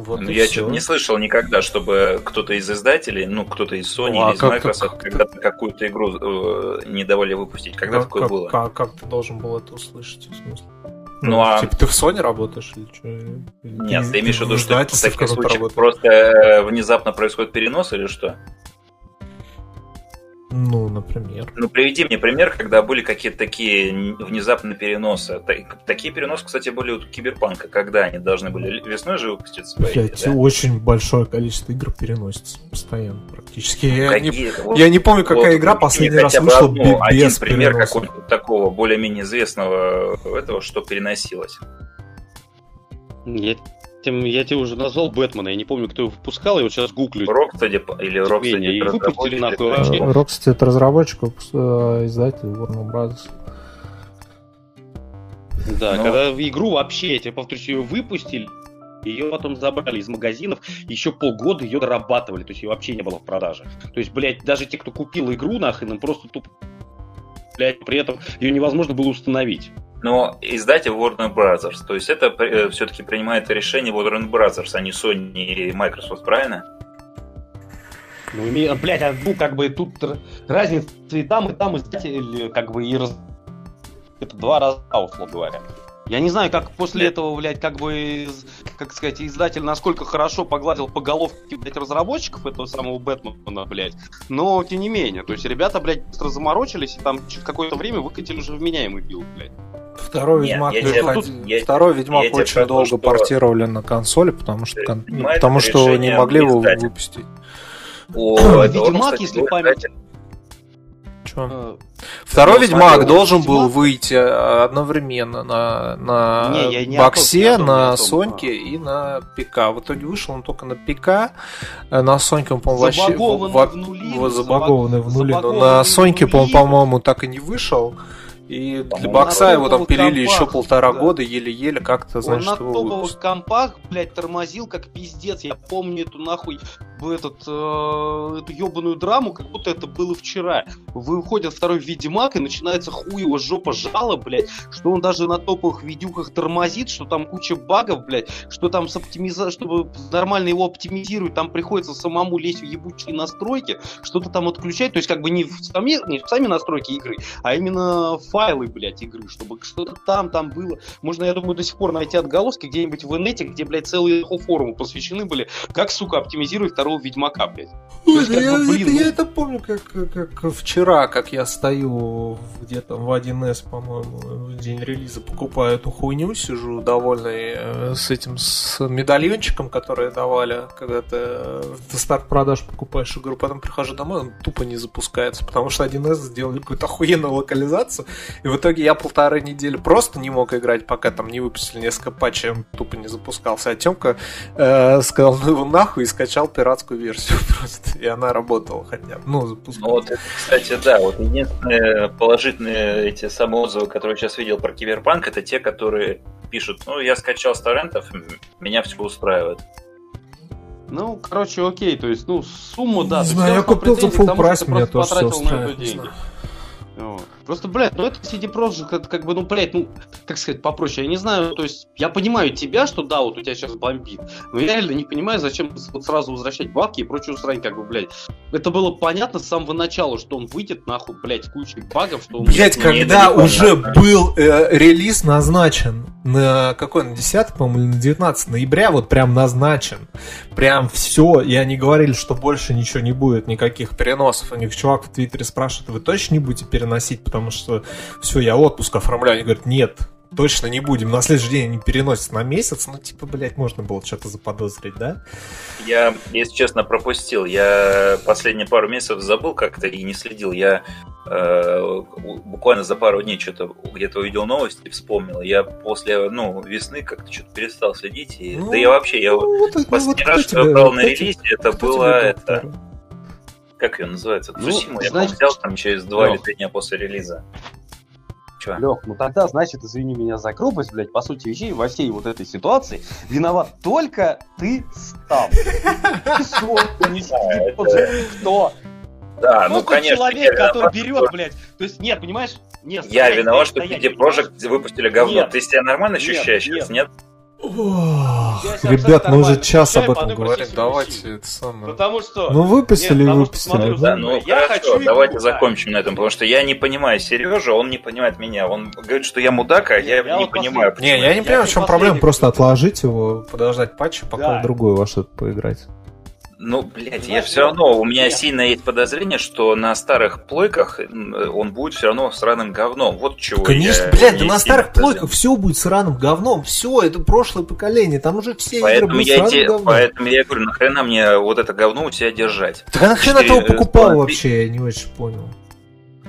Вот Ну, я что-то не слышал никогда, чтобы кто-то из издателей, ну, кто-то из Sony Ну, а или из Microsoft как- когда-то какую-то игру э, не давали выпустить. Когда как, такое как- было? Как, как ты должен был это услышать, в смысле? Ну, а- Типа, ты в Sony работаешь или что? Нет, ты имеешь в виду, что в таких случаях работаешь? просто э, внезапно происходит перенос или что? Ну, например. Ну, приведи мне пример, когда были какие-то такие внезапные переносы. Та- Такие переносы, кстати, были у Киберпанка. Когда они должны были весной же выпуститься? Блядь, да? очень большое количество игр переносится постоянно практически. Я не, вот- я не помню, какая вот игра последний раз вышла одну, бе- один без пример какого-то такого более-менее известного этого, что переносилось. Я, тем- я тебе уже назвал Бэтмена, я не помню, кто его выпускал, я вот сейчас гуглю. Рокстеди или Рокстеди и выпустили нахуй вообще. Rockstar это разработчик, э, издатель Warner Brothers. Да, Ну. когда игру вообще, я тебе повторюсь, ее выпустили, ее потом забрали из магазинов, еще полгода ее дорабатывали, то есть ее вообще не было в продаже. То есть, блядь, даже те, кто купил игру нахрен, им просто тупо при этом ее невозможно было установить. Но издатель Warner Brothers, то есть это все-таки принимает решение Warner Brothers, а не Sony и Microsoft, правильно? Ну, име- блядь, а, ну, как бы тут разница и там, и там издатель, как бы, и раз... Это два раза, условно говоря. Я не знаю, как после Да. этого, блядь, как бы, как сказать, издатель насколько хорошо погладил по головке, блядь, разработчиков этого самого Бэтмена, блядь. Но, тем не менее, то есть ребята, блядь, быстро заморочились, и там через какое-то время выкатили уже вменяемый билд, блядь. Второй Нет, Ведьмак, я не тебе- выходил. я- Второй Ведьмак я очень долго что- портировали на консоли, потому что, кон- ну, потому что не могли его выпустить. О, *coughs* Ведьмак, если память- издатель. Чё? Э, Второй Ну, Ведьмак должен был Ведьмак- выйти э, одновременно на, на Не, не боксе, том, на том, Соньке и на ПК. В итоге вышел он только на ПК. Э, На Соньке он, по-моему, вообще... Забагованный в нули, Забагованный в нули. Но на Соньке, по-моему, так и не вышел. И для бокса его там пилили еще компах, полтора да. года, еле-еле как-то, Он значит, на его топовых компах, блядь, тормозил как пиздец. Я помню эту нахуй в этот, э, эту ебаную драму, как будто это было вчера. Выходит второй Ведьмак, и начинается хуево жопа жала, блядь, что он даже на топовых видюхах тормозит, что там куча багов, блядь, что там с оптимиза... чтобы нормально его оптимизировать, там приходится самому лезть в ебучие настройки, что-то там отключать, то есть как бы не в сами, не в сами настройки игры, а именно файлы, блядь, игры, чтобы что-то там, там было. Можно, я думаю, до сих пор найти отголоски где-нибудь в инете, где, блядь, целые форумы посвящены были, как, сука, оптимизировать второго Ведьмака, блядь. То есть, я, бы, блин, это, ну- я это помню, как, как вчера, как я стою где-то в 1С, по-моему, в день релиза, покупаю эту хуйню, сижу довольный э, с этим, с медальончиком, который давали, когда ты э, в старт продаж покупаешь игру, потом прихожу домой, он тупо не запускается, потому что 1С сделали какую-то охуенную локализацию, и в итоге я полторы недели просто не мог играть, пока там не выпустили несколько патчей, он тупо не запускался, а Тёмка э, сказал, ну его нахуй, и скачал пиратскую версию *laughs* просто, и она работала хотя бы, ну, Ну запускала. вот, это, кстати, да, вот единственные положительные эти самые отзывы, которые я сейчас видел про Киберпанк, это те, которые пишут, ну, я скачал с торрентов, меня все устраивает. Ну, короче, окей, то есть, ну, сумму, да. Не знаю, я купил за full меня просто тоже все потратил на это устраивает. не деньги. Вот. Просто, блядь, ну это CD Projekt, это как бы, ну, блядь, ну, как сказать, попроще, я не знаю, то есть, я понимаю тебя, что да, вот у тебя сейчас бомбит, но я реально не понимаю, зачем вот сразу возвращать бабки и прочую срань, как бы, блядь. Это было понятно с самого начала, что он выйдет, нахуй, блядь, кучей багов, что он... Блять, Мне когда уже был э, релиз назначен на какой, на 10, по-моему, или на 19 ноября, вот прям назначен. Прям все, и они говорили, что больше ничего не будет, никаких переносов. У них чувак в Твиттере спрашивает, вы точно не будете переносить, потому что все, я отпуск оформляю. Они говорят, нет, точно не будем. На следующий день они переносят на месяц. Ну, типа, блядь, можно было что-то заподозрить, да? Я, если честно, пропустил. Я последние пару месяцев забыл как-то и не следил. Я э, буквально за пару дней что-то где-то увидел новости и вспомнил. Я после ну, весны как-то что-то перестал следить. И, Ну, да я вообще, я Ну, вот, ну, последний вот раз, что я брал на релизе, это было это. доктор? Как ее называется? Ну, Цусиму я значит- взял там через два Лёх. или три дня после релиза. Че? Лех, ну тогда, значит, извини меня за грубость, блядь, по сути вещей, во всей вот этой ситуации виноват только ты сам. Кто? Да, ну Просто конечно. человек, я который берет, блядь. То есть, нет, понимаешь? Нет, Я виноват, что CD? Projekt выпустили говно. Ты себя нормально ощущаешь сейчас, нет? Ох, Ребят, мы уже час об этом говорим. Давайте это самое. Потому что... Ну, выпустили Нет, что, выпустили. смотри, ну. Да, ну Я хорошо, хочу игру, давайте да. закончим на этом, потому что я не понимаю Сережа, он не понимает меня. Он говорит, что я мудак, а Нет, я, я не вот понимаю. Не, я не Я понимаю, в чем проблема, просто отложить его, подождать патча, пока Да. в другое во что-то поиграть. Ну, блядь, я все равно, у меня я- сильно есть подозрение, что на старых плойках он будет все равно сраным говном. Вот чего Конечно, я блядь, да на старых плойках все будет сраным говном. Все, это прошлое поколение, там уже все игры Поэтому будут я, сраным те- говном. поэтому я говорю, нахрена мне вот это говно у тебя держать? Так а нахрена ты его покупал э, вообще, я не очень понял.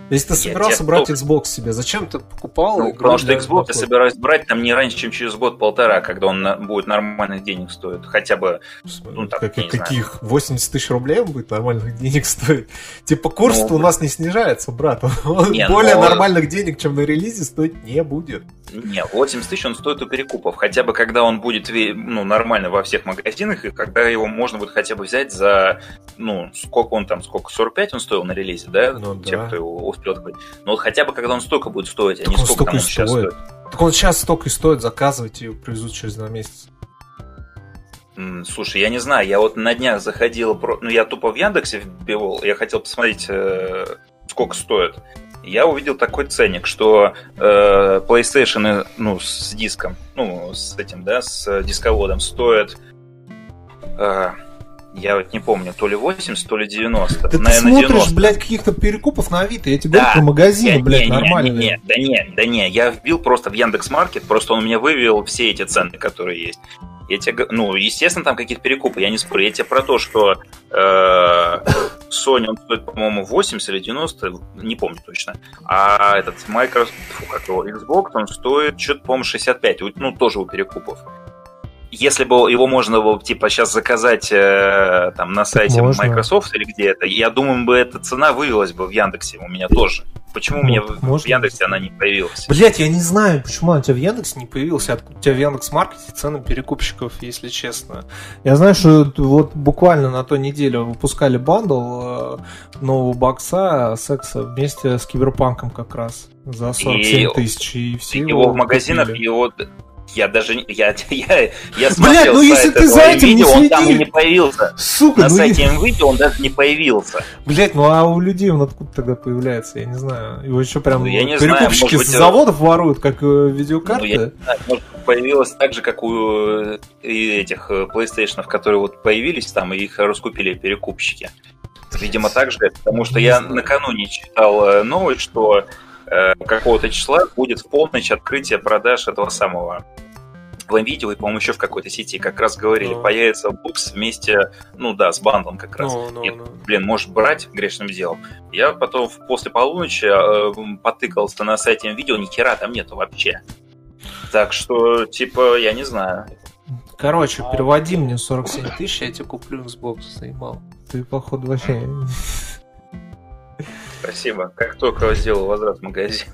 Если ты собирался брать Xbox себе, зачем ты покупал Ну, потому что Xbox я собираюсь брать там не раньше, чем через год-полтора, когда он будет нормальных денег стоить. Хотя бы ну, так, Как- не знаю. каких? 80 тысяч рублей он будет нормальных денег стоить? Типа курс-то Ну, у нас не снижается, брат. Он Не, *laughs* более ну- нормальных денег, чем на релизе, стоить не будет. Не, 80 тысяч он стоит у перекупов. Хотя бы когда он будет ну, нормально во всех магазинах, и когда его можно будет хотя бы взять за, ну, сколько он там, сколько, 45 он стоил на релизе, да? Ну Те, да. кто его успел купить. Но хотя бы когда он столько будет стоить, а Так не он сколько столько там он сейчас стоит. Так он сейчас столько и стоит, заказывайте его привезут через два месяца. Слушай, я не знаю, я вот на днях заходил, ну я тупо в Яндексе вбивал, я хотел посмотреть, э, сколько стоит. Я увидел такой ценник, что э, PlayStation, ну, с диском, ну, с этим, да, с дисководом стоит, э, я вот не помню, то ли 80, то ли 90. Да ты Наверное, смотришь, 90. блядь, каких-то перекупов на Авито, я тебе Да. говорю про магазины, Я- блядь, не, нормальные. Не, не, да не, да не, я вбил просто в Яндекс Маркет, просто он мне вывел все эти цены, которые есть. Я тебе, ну, естественно, там какие-то перекупы, я не спорю. Я тебе про то, что э, Sony, он стоит, по-моему, 80 или 90, не помню точно. А этот Microsoft, фу, как его, Xbox, он стоит что-то, по-моему, 65, вот, ну, тоже у перекупов. Если бы его можно было, типа, сейчас заказать э, там на сайте можно. Microsoft или где-то, я думаю, бы эта цена вывелась бы в Яндексе у меня тоже. Почему у меня Ну, в- можно. Яндексе она не появилась? Блять, я не знаю, почему она у тебя в Яндексе не появился, откуда у тебя в Яндекс Маркете цены перекупщиков, если честно. Я знаю, что вот буквально на той неделе выпускали бандл э, нового бокса секса вместе с Киберпанком как раз за 47 тысяч, и все его в магазинах, купили. его... Я даже... не- Я, *laughs* я, я смотрел Блядь, ну если ты за этим не видео, он там и следишь- не появился. Сука, На ну сайте и- видео он даже не появился. Блять, ну а у людей он откуда тогда появляется, я не знаю. Его еще прям Ну, я не знаю, перекупщики может быть, с э, заводов воруют, как э, Ну, я видеокарты. не знаю, может, появилась так же, как у э, этих PlayStation, которые вот появились там, и их раскупили перекупщики. Видимо, так же, потому что я знаю. накануне читал новость, что э, какого-то числа будет в полночь открытие продаж этого самого в видео и, по-моему, еще в какой-то сети как раз говорили, Ну. появится бокс вместе, ну да, с бандлом как раз. Ну, ну, Нет. ну. Блин, можешь брать грешным делом. Я потом после полуночи э, потыкался на сайте видео, ни хера там нету вообще. Так что, типа, я не знаю. Короче, переводи мне 47 тысяч, я тебе куплю Xbox, заебал. Ты, походу, вообще... Спасибо. Как только сделал возврат в магазин.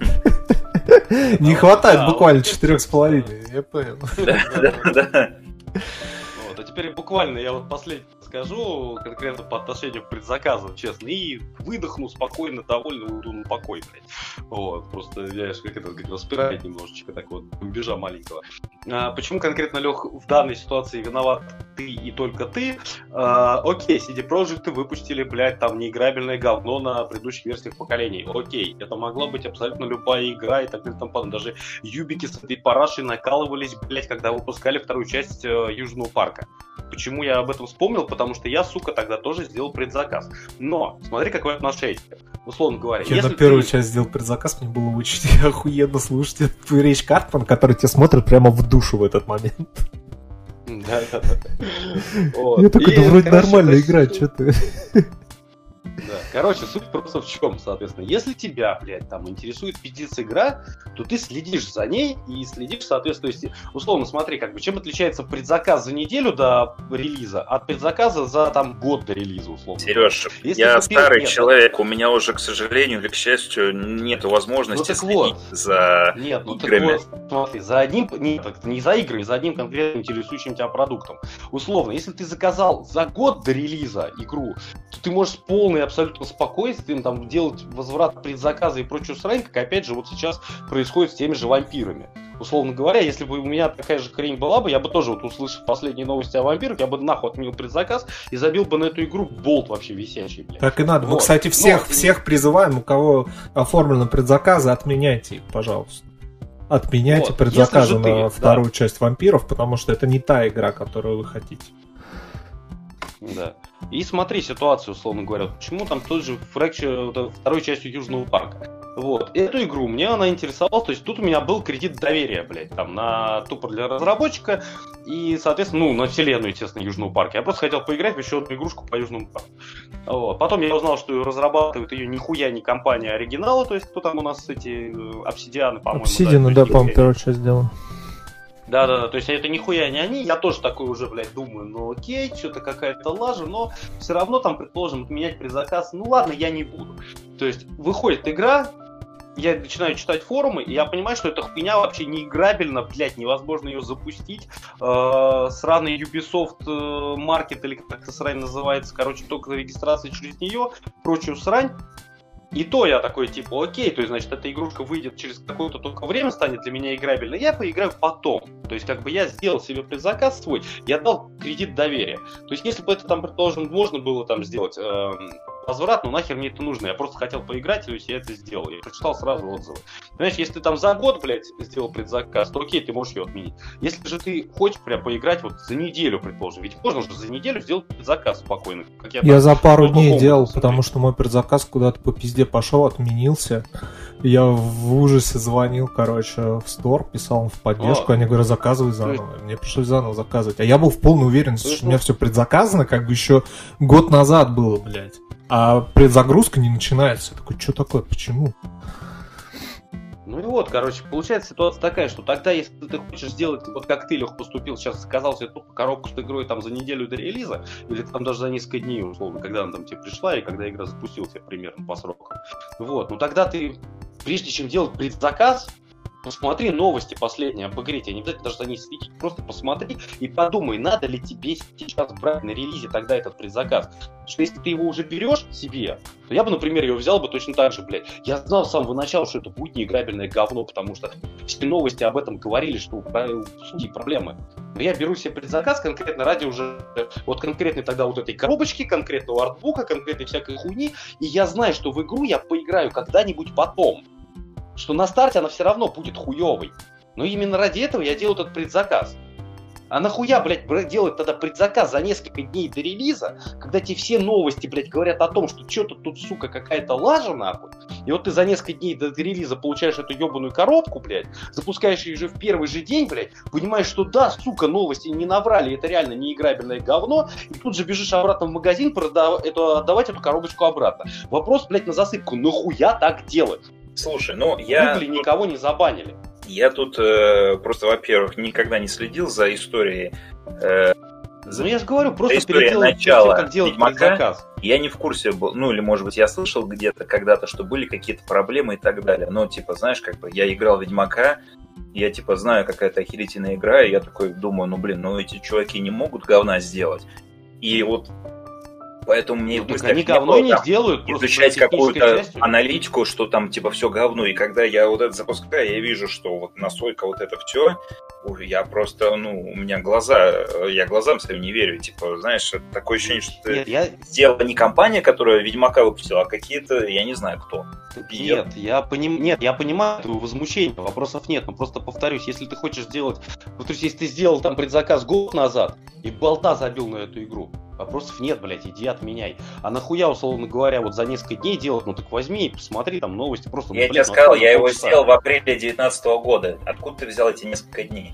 *laughs* Не хватает буквально четырех с половиной, я понял. Да, да. Вот, а теперь буквально я вот последний скажу, конкретно по отношению к предзаказам, честно, и выдохну спокойно, довольно уйду на покой, блядь. Вот, просто, знаешь, как это, как распирает немножечко, так вот, бомбежа маленького. А, почему конкретно, Лех, в данной ситуации виноват ты и только ты? А, окей, CD Projekt выпустили, блядь, там неиграбельное говно на предыдущих версиях поколений. Окей, это могла быть абсолютно любая игра и так далее, там. Даже юбики с этой парашей накалывались, блядь, когда выпускали вторую часть э, Южного парка. Почему я об этом вспомнил? Потому что я, сука, тогда тоже сделал предзаказ. Но, смотри, какое отношение. Условно говоря, Я если на первую ты- часть сделал предзаказ, мне было очень *laughs* охуенно слушать эту речь Картман, который тебе смотрит прямо в душу в этот момент. Да, да, да. *laughs* Я такой, да вроде короче, нормальная то игра, есть, что ты? *laughs* Да. Короче, суть просто в чем, соответственно. Если тебя, блядь, там интересует пиздец игра, то ты следишь за ней и следишь, соответственно, то есть, условно, смотри, как бы, чем отличается предзаказ за неделю до релиза от предзаказа за, там, год до релиза, условно. Сереж, Если я купил- старый нет. человек, у меня уже, к сожалению или к счастью, нет возможности Ну так следить вот. за Нет, ну так играми. вот, смотри, за одним, нет, не за играми, за одним конкретно интересующим тебя продуктом. Условно, если ты заказал за год до релиза игру, то ты можешь с полной абсолютно спокойствием там делать возврат предзаказа и прочую срань, как опять же вот сейчас происходит с теми же вампирами. Условно говоря, если бы у меня такая же хрень была бы, я бы тоже, вот услышав последние новости о вампирах, я бы нахуй отменил предзаказ и забил бы на эту игру болт вообще висячий, блядь. Так и надо. Мы, Вот. кстати, всех, Но- всех призываем, у кого оформлены предзаказы, отменяйте их, пожалуйста. Отменяйте Вот. предзаказы же ты, на да. вторую часть вампиров, потому что это не та игра, которую вы хотите. *laughs* Да. И смотри ситуацию, условно говоря. Почему там тот же Fracture, э, второй частью Южного парка. Вот. Эту игру мне она интересовала. То есть тут у меня был кредит доверия, блядь, там, на тупо для разработчика. И, соответственно, ну, на вселенную, естественно, Южного парка. Я просто хотел поиграть в еще одну игрушку по Южному парку. Вот. Потом я узнал, что разрабатывает ее нихуя не компания оригинала. То есть кто там у нас эти э, обсидианы, по-моему. Обсидиана, то да, есть по-моему, нихуя- первую часть сделал. Да, да, да, то есть это нихуя не они, я тоже такой уже, блядь, думаю, ну окей, что-то какая-то лажа, но все равно там, предположим, отменять предзаказ, ну ладно, я не буду. То есть выходит игра, я начинаю читать форумы, и я понимаю, что эта хуйня вообще не играбельна, блядь, невозможно ее запустить. Э, сраный Ubisoft э, Market, или как это срань называется, короче, только регистрация через нее, прочую срань. И то я такой, типа, окей, то есть, значит, эта игрушка выйдет через какое-то только время, станет для меня играбельной, я поиграю потом. То есть, как бы я сделал себе предзаказ свой, я дал кредит доверия. То есть, если бы это там, предположим, можно было там сделать эм, возврат, ну нахер мне это нужно, я просто хотел поиграть, то есть я это сделал. Я прочитал сразу отзывы. Понимаешь, если ты там за год, блядь, сделал предзаказ, то окей, ты можешь ее отменить. Если же ты хочешь прям поиграть вот за неделю, предположим, ведь можно же за неделю сделать предзаказ спокойно. Как я, Я там за пару дней делал, смотри. потому что мой предзаказ куда-то по пизде пошел, отменился. Я в ужасе звонил, короче, в стор, писал им в поддержку, А. они говорят, заказывай заново. Мне пришлось заново заказывать. А я был в полной уверенности, что у меня ну- все предзаказано, как бы еще год назад было, блядь. А предзагрузка не начинается. Я такой, что такое, почему? Ну и вот, короче, получается ситуация такая, что тогда, если ты хочешь сделать, вот как ты, Лех, поступил, сейчас заказал себе тупо коробку с игрой там за неделю до релиза, или там даже за несколько дней, условно, когда она там тебе пришла, и когда игра запустилась примерно по срокам. Вот, ну тогда ты, прежде чем делать предзаказ, посмотри новости последние об игре, тебе не обязательно даже за ней следить, просто посмотри и подумай, надо ли тебе сейчас брать на релизе тогда этот предзаказ. Потому что если ты его уже берешь себе, то я бы, например, ее взял бы точно так же, блядь. Я знал с самого начала, что это будет неиграбельное говно, потому что все новости об этом говорили, что у судей проблемы. Но я беру себе предзаказ конкретно ради уже вот конкретной тогда вот этой коробочки, конкретного артбука, конкретной всякой хуйни, и я знаю, что в игру я поиграю когда-нибудь потом. Что на старте она все равно будет хуевой. Но именно ради этого я делаю этот предзаказ. А нахуя, блядь, делать тогда предзаказ за несколько дней до релиза, когда тебе все новости, блядь, говорят о том, что что-то тут, сука, какая-то лажа, нахуй. И вот ты за несколько дней до релиза получаешь эту ебаную коробку, блядь, запускаешь ее уже в первый же день, блядь, понимаешь, что да, сука, новости не наврали, это реально неиграбельное говно, и тут же бежишь обратно в магазин продав- эту, отдавать эту коробочку обратно. Вопрос, блядь, на засыпку, нахуя так делать? Слушай, ну я... Гугли никого не забанили. Я тут э, просто, во-первых, никогда не следил за историей э, Ну я же говорю, просто переделать начала тем, как делать Ведьмака. предзаказ. Я не в курсе был, ну или может быть я слышал где-то когда-то, что были какие-то проблемы и так далее. Но типа, знаешь, как бы я играл Ведьмака, я типа знаю, какая-то охерительная игра, и я такой думаю, ну блин, ну эти чуваки не могут говна сделать. И вот поэтому мне Ну, мыслях они не говно было не там изучать какую-то аналитику, что там типа все говно. И когда я вот это запускаю, я вижу, что вот насколько вот это все, я просто, ну, у меня глаза, э, я глазам своим не верю. Типа, знаешь, такое ощущение, что Нет, я, сделала не компания, которая Ведьмака выпустила, а какие-то, я не знаю кто. Нет, я поним... нет, я понимаю твое возмущение, вопросов нет, но просто повторюсь, если ты хочешь сделать, повторюсь, если ты сделал там предзаказ год назад и болта забил на эту игру, вопросов нет, блядь, иди отменяй. А нахуя, условно говоря, вот за несколько дней делать, ну так возьми и посмотри там новости, просто, ну, Я блин, тебе ну, сказал, я его сделал в апреле 2019 года. Откуда ты взял эти несколько дней?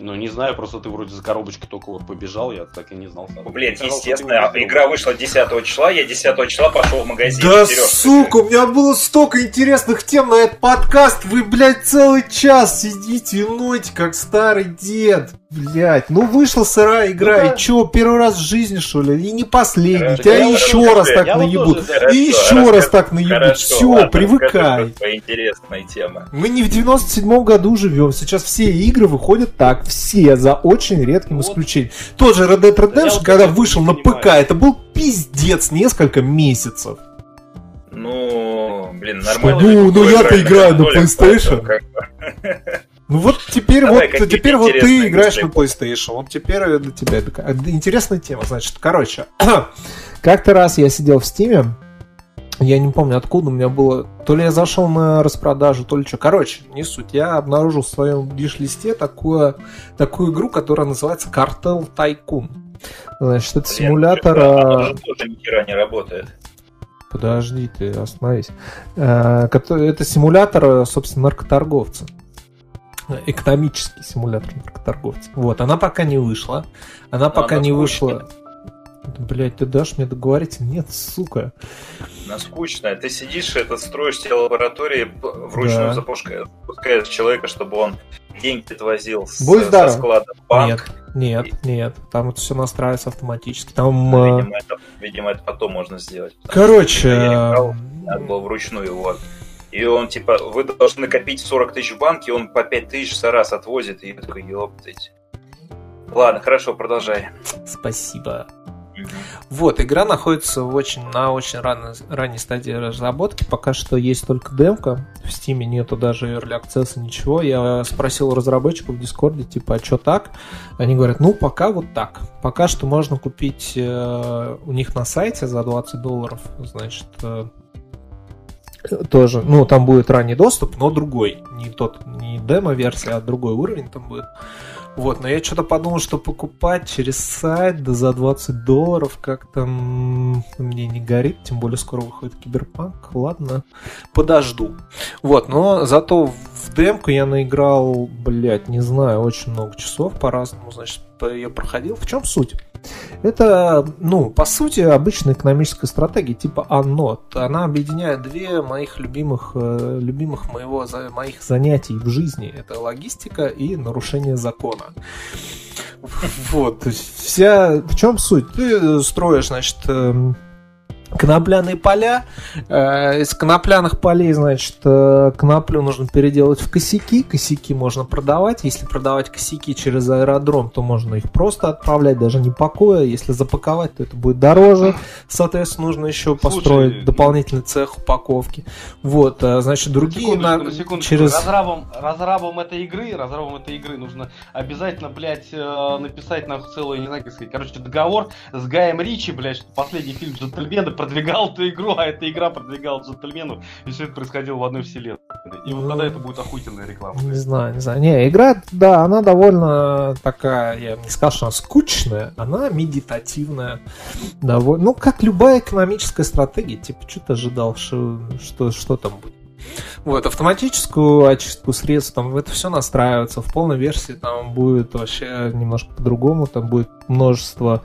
Ну не знаю, просто ты вроде за коробочкой только вот побежал, я так и не знал. сам. Блин, ты естественно, игра вышла 10 числа, я 10 числа пошел в магазин. Да Серёж, сука, у меня было столько интересных тем на этот подкаст. Вы, блядь, целый час сидите и ноете, как старый дед. Блядь, ну вышла сырая игра, Ну да. и чё, первый раз в жизни, что ли? И не последний. Хорошо, Тебя я еще расскажу. раз так Я вот наебут. тоже. Хорошо, И еще расскажи. раз так наебут. Хорошо, Все, ладно, привыкай. интересная тема. Мы не в 97 году живем. Сейчас все игры выходят так. Все, за очень редким Вот. исключением. Тот же Red Dead Да Redemption, вот когда этого вышел на понимаю. ПК, это был пиздец несколько месяцев. Ну, блин, Что, нормально. ну, такую ну, я-то играю на PlayStation. поэтому как бы- Ну вот теперь Давай, вот теперь вот ты играешь на PlayStation. Вот теперь для тебя это ка- интересная тема. Значит, короче, *clears throat* как-то раз я сидел в Стиме, я не помню откуда у меня было, то ли я зашел на распродажу, то ли что. Короче, не суть. Я обнаружил в своем виш-листе такую, такую игру, которая называется Cartel Tycoon. Значит, это симулятор... оно а, же тоже ни хера не работает. Подожди, ты остановись. Кото- Это симулятор, собственно, наркоторговца. Экономический симулятор наркоторговца. Вот, она пока не вышла. Она пока она не вышла. Блять, ты дашь мне договорить? Нет, сука. Скучная. Ты сидишь, это строишь тебе лаборатории, вручную Да. запускаешь, человека, чтобы он деньги отвозил с, Будь со склада банк. Нет, нет, нет. Там это все настраивается автоматически. Там, Ну, Видимо это, видимо, это потом можно сделать. короче, Я не брал. э, Надо было вручную вот. И он типа, вы должны копить 40 тысяч в банке, он по 5 тысяч за раз отвозит. И я такой, ёптать. Ладно, хорошо, продолжай. спасибо. Вот, игра находится в очень, на очень ранней, ранней стадии разработки. Пока что есть только демка. В Steam нету даже Early Access, ничего. Я спросил у разработчиков в Дискорде, типа, а что так? Они говорят, ну, пока вот так. Пока что можно купить э, у них на сайте за 20 долларов, значит, э, тоже, ну, там будет ранний доступ, но другой. Не тот, не демо-версия, а другой уровень там будет. Вот, но я что-то подумал, что покупать через сайт да за 20 долларов как-то мне не горит, тем более скоро выходит Киберпанк. Ладно, подожду. Вот, но зато в демку я наиграл, блядь, не знаю, очень много часов по-разному, значит, я проходил. В чем суть? Это, ну, по сути, обычная экономическая стратегия типа Аннот. Она объединяет две моих любимых, э, любимых моего, моих занятий в жизни. Это логистика и нарушение закона. Вот, вся... В чем суть? Ты строишь, значит, эм, конопляные поля. Э, Из конопляных полей, значит, э, коноплю нужно переделать в косяки. Косяки можно продавать. Если продавать косяки через аэродром, то можно их просто отправлять, даже не пакуя. Если запаковать, то это будет дороже. Соответственно, нужно еще построить Слушай, дополнительный цех упаковки. Вот, э, значит, другие Секундочку, на- на секундочку. через... Разрабам, разрабам этой игры, разрабам этой игры нужно обязательно, блядь, написать на целую, не знаю, как сказать, короче, договор с Гаем Ричи, блядь, что последний фильм «Джентльмены» продвигал эту игру, а эта игра продвигала «Джентльменов», и все это происходило в одной вселенной. И вот Ну, тогда это будет охуительная реклама. Не знаю, не знаю. Не, игра, да, она довольно такая, я не сказал, что она скучная, она медитативная. Довольно, ну, как любая экономическая стратегия, типа, что ты ожидал, что, что, что там будет? Вот, автоматическую очистку средств, там это все настраивается. В полной версии там будет вообще немножко по-другому, там будет множество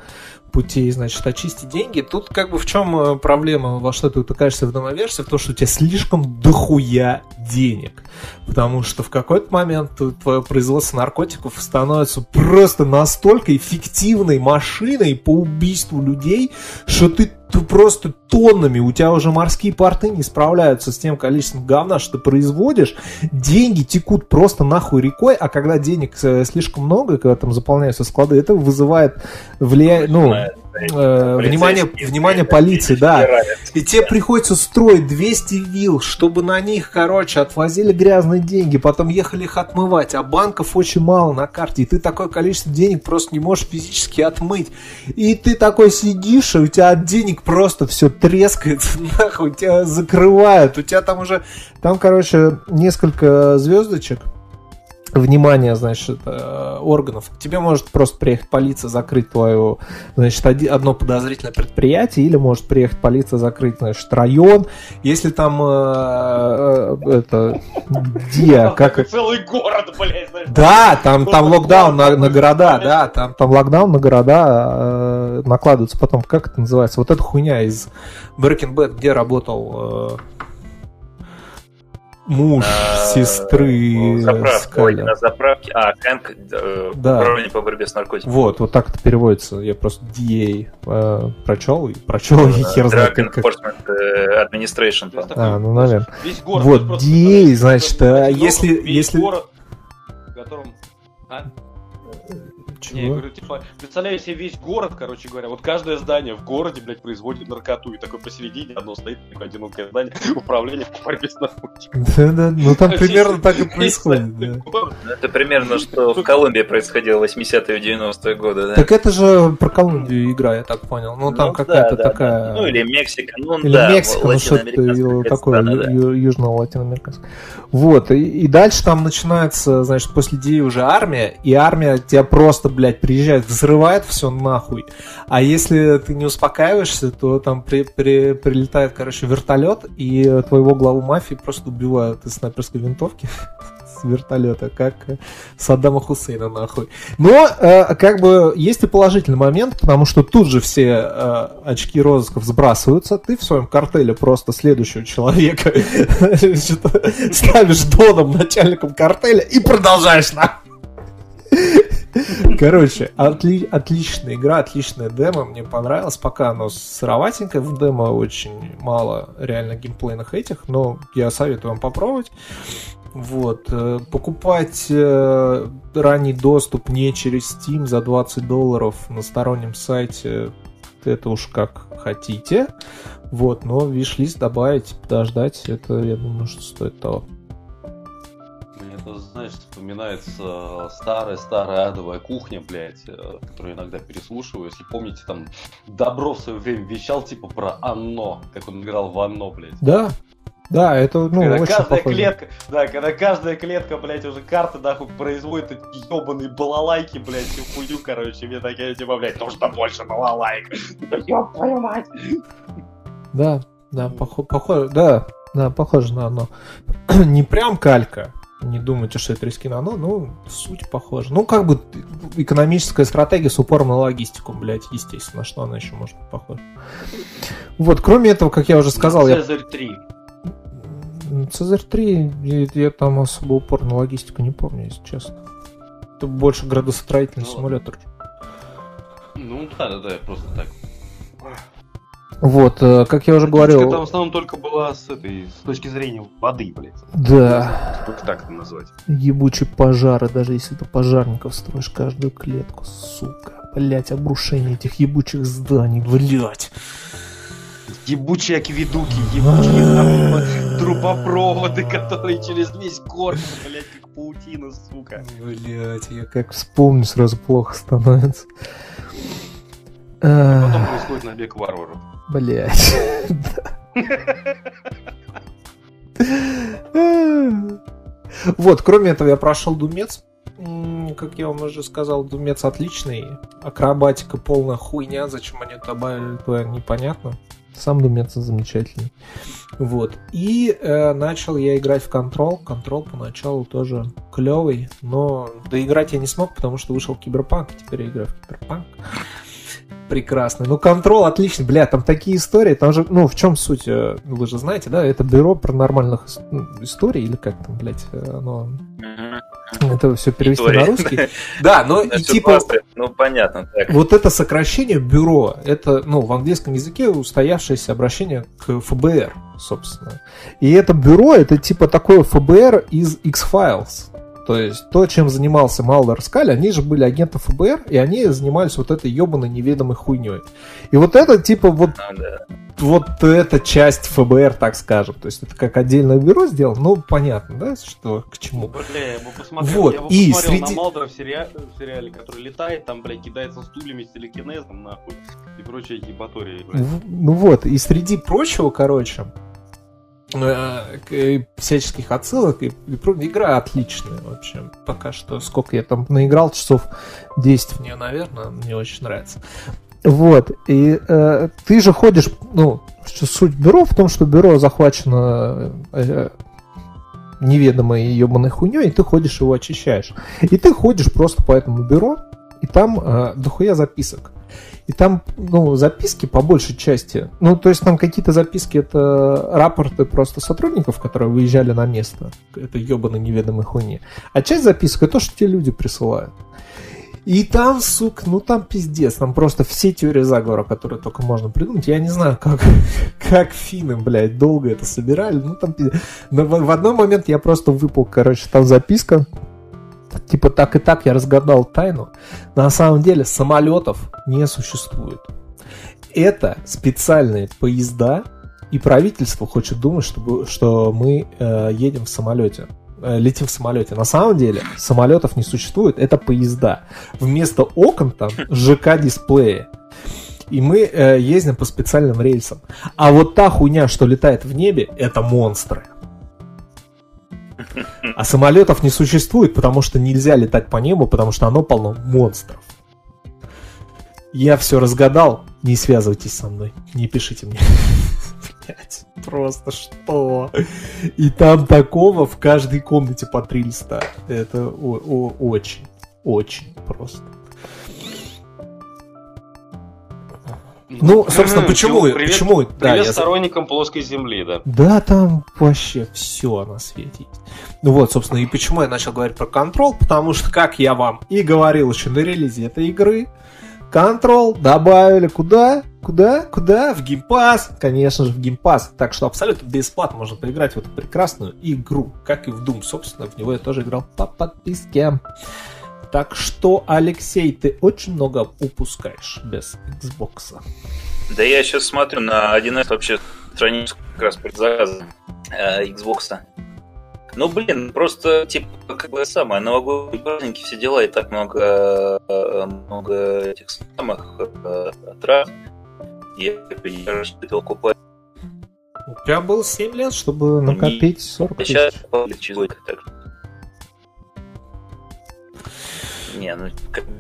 путей, значит, очистить деньги. Тут как бы в чем э, проблема, во что ты утыкаешься в домоверсии, в том, что у тебя слишком дохуя денег. Потому что в какой-то момент твое производство наркотиков становится просто настолько эффективной машиной по убийству людей, что ты ты просто тоннами, у тебя уже морские порты не справляются с тем количеством говна, что ты производишь, деньги текут просто нахуй рекой, а когда денег э, слишком много, когда там заполняются склады, это вызывает влияние, ну, э, внимание, внимание полиции, да. И тебе приходится строить 200 вил, чтобы на них, короче, отвозили грязные деньги, потом ехали их отмывать, а банков очень мало на карте, и ты такое количество денег просто не можешь физически отмыть. И ты такой сидишь, и у тебя от денег просто все трескается, *laughs* нахуй, тебя закрывают, у тебя там уже, там, короче, несколько звездочек, внимание, значит, э, органов. Тебе может просто приехать полиция закрыть твою, значит, одно подозрительное предприятие, или может приехать полиция закрыть, значит, район. Если там э, э, это где, как целый город, блядь, знаешь. Да, там там локдаун на, на города, да, там там локдаун на города накладывается потом, как это называется? Вот эта хуйня из Breaking Bad, где работал муж а, сестры заправка, ой, на заправке. А, Хэнк, э, да. управление по борьбе с наркотиками. Вот, вот так это переводится. Я просто DA э, прочел и прочел, и хер знает как. Enforcement э, Administration. А, ну, наверное. Весь город. Вот, DA, значит, а если... если... город, в котором... А? Чего? Не, я говорю, типа, представляю себе весь город, короче говоря, вот каждое здание в городе, блядь, производит наркоту, и такой посередине одно стоит, такое одинокое здание, *laughs* управление по борьбе с наркотиками. Да-да, ну там примерно *laughs* так и происходит, да. Это примерно, что в Колумбии происходило в 80-е 90-е годы, да? Так это же про Колумбию игра, я так понял. Ну там ну какая-то такая... Ну или Мексика, ну или да. Мексика, ну что-то такое южного латиноамериканского. Вот, и дальше там начинается, значит, после идеи уже армия, и армия тебя просто блядь, приезжает, взрывает все нахуй. А если ты не успокаиваешься, то там при, при, прилетает, короче, вертолет, и твоего главу мафии просто убивают из снайперской винтовки *laughs* с вертолета, как Саддама Хусейна нахуй. Но э, как бы есть и положительный момент, потому что тут же все э, очки розысков сбрасываются, ты в своем картеле просто следующего человека *laughs* ставишь доном начальником картеля и продолжаешь нахуй. *laughs* Короче, отли, отличная игра, отличная демо, мне понравилось, пока оно сыроватенькое, в демо очень мало реально геймплейных этих, но я советую вам попробовать. Вот. Э, покупать э, ранний доступ не через Steam за 20 долларов на стороннем сайте, это уж как хотите. Вот, но виш-лист добавить, подождать, это, я думаю, что стоит того знаешь, вспоминается старая-старая адовая кухня, блядь, э, которую иногда переслушиваю. Если помните, там Добро в свое время вещал, типа, про Анно, как он играл в Анно, блядь. Да, да, это, ну, когда очень каждая похоже. клетка, да, когда каждая клетка, блядь, уже карты, нахуй, производит эти ебаные балалайки, блядь, всю хуйню, короче, мне такие, типа, блядь, нужно больше балалайк. *laughs* Ёб твою мать. Да, да, похоже, да, да, похоже на оно. *clears throat* Не прям калька, не думайте, что это рискин оно, ну, суть похожа. Ну, как бы экономическая стратегия с упором на логистику, блядь, естественно, что она еще может быть похожа. Вот, кроме этого, как я уже сказал... Цезарь 3. Цезарь 3, я, я там особо упор на логистику не помню, если честно. Это больше градостроительный ну, симулятор. Ну да, да, да, просто так. Вот, э, как я уже говорил... там в основном только была с этой, с точки зрения воды, блядь. Да. Как так это назвать? Ебучие пожары, даже если ты пожарников строишь каждую клетку, сука. Блять, обрушение этих ебучих зданий, блять. Ебучие акведуки, ебучие трубопроводы, которые через весь город, блять, как паутина, сука. Блять, я как вспомню, сразу плохо становится. Потом происходит набег варваров. Блять. Вот, кроме этого, я прошел Думец. Как я вам уже сказал, Думец отличный. Акробатика полная хуйня. Зачем они добавили, то непонятно. Сам Думец замечательный. Вот. И э, начал я играть в Control. Control поначалу тоже клевый, но доиграть я не смог, потому что вышел Киберпанк. Теперь я играю в Киберпанк. Прекрасный. Ну, Control отличный, бля, там такие истории, там же, ну, в чем суть, э, вы же знаете, да, это бюро паранормальных ну, историй, или как там, блядь, э, оно, это все перевести Истории. на русский. *laughs* Да, но и типа, просто, Ну, понятно, так. вот это сокращение бюро, это, ну, в английском языке устоявшееся обращение к ФБР, собственно. И это бюро, это типа такое ФБР из X-Files. То есть то, чем занимался Малдер Скаль, они же были агенты ФБР, и они занимались вот этой ебаной неведомой хуйней. И вот это типа вот Ну, да. вот эта часть ФБР, так скажем. То есть это как отдельное бюро сделано, ну понятно, да, что к чему. Бля, я бы посмотрел, Вот, я бы и посмотрел среди- на Малдера в, сериале, в сериале, который летает, там, блядь, кидается стульями с телекинезом, нахуй, и прочая ебатория, блядь. В- Ну вот, и среди прочего, короче, всяческих отсылок и, и игра отличная вообще. Пока что, сколько я там наиграл, часов 10 в нее, наверное, мне очень нравится. Вот, и э, ты же ходишь, ну, суть бюро в том, что бюро захвачено э, неведомой ебаной хуйней, и ты ходишь его очищаешь. И ты ходишь просто по этому бюро, и там э, дохуя записок. И там, ну, записки по большей части. Ну, то есть там какие-то записки, это рапорты просто сотрудников, которые выезжали на место. Это ебаной неведомой хуйни. А часть записок это то, что те люди присылают. И там, сука, ну там пиздец, там просто все теории заговора, которые только можно придумать. Я не знаю, как, *laughs* как финны, блядь, долго это собирали. Ну там пиздец. Но в, в одной момент я просто выпал, короче, там записка. Типа так и так я разгадал тайну. На самом деле самолетов не существует. Это специальные поезда, и правительство хочет думать, чтобы, что мы э, едем в самолете. Э, летим в самолете. На самом деле самолетов не существует, это поезда. Вместо окон там ЖК-дисплеи. И мы э, ездим по специальным рельсам. А вот та хуйня, что летает в небе, это монстры. *laughs* А самолетов не существует, потому что нельзя летать по небу, потому что оно полно монстров. Я все разгадал. Не связывайтесь со мной. Не пишите мне. *laughs* Блять, просто что? И там такого в каждой комнате по три листа. Это очень, очень просто. Ну, собственно, почему- Привет, почему- Привет да, я сторонникам плоской земли, да. Да, там вообще все на свете есть. Ну вот, собственно, и почему я начал говорить про Control, потому что, как я вам и говорил еще на релизе этой игры, Control добавили куда? Куда? Куда? В Game Pass. Конечно же, в Game Pass. Так что абсолютно бесплатно можно поиграть в эту прекрасную игру, как и в Doom. Собственно, в него я тоже играл по подписке. Так что, Алексей, ты очень много упускаешь без Xbox. Да я сейчас смотрю на 1С вообще страницу как раз предзаказа э, Xbox. Ну, блин, просто, типа, как бы самое, новогодние праздники, все дела, и так много, э, много этих самых э, трат. Я, я рассчитывал купать. У тебя было 7 лет, чтобы накопить 40 А тысяч. сейчас так что. Не, ну,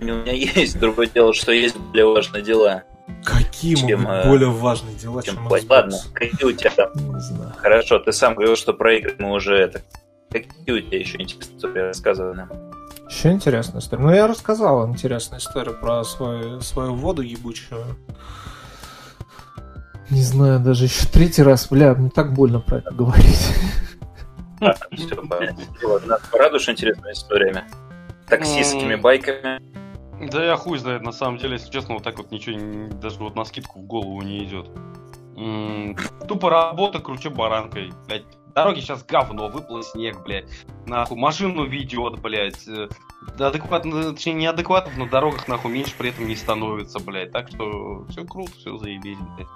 у меня есть другое дело, что есть более важные дела, Какие Чем, могут э, более важные дела, чем чем. Xbox? Ладно, какие у тебя там? Не знаю. Хорошо, ты сам говорил, что про игры мы уже это... Какие у тебя еще интересные истории рассказывай нам? Еще интересная история. Ну, я рассказал интересную историю про свою, свою воду ебучую. Не знаю, даже еще третий раз, бля, мне так больно про это говорить. *laughs* Все, понятно. Ладно, порадуешь интересными историями? Таксистскими байками? Да я хуй знает, на самом деле, если честно, вот так вот ничего даже вот на скидку в голову не идет. Тупо работа круче баранкой, блядь. Дороги сейчас говно, выпал снег, блядь. Нахуй, машину ведет, блядь. Э, Адекватно, точнее, неадекватных на дорогах, нахуй, меньше при этом не становится, блядь. Так что все круто, все заебись, блядь.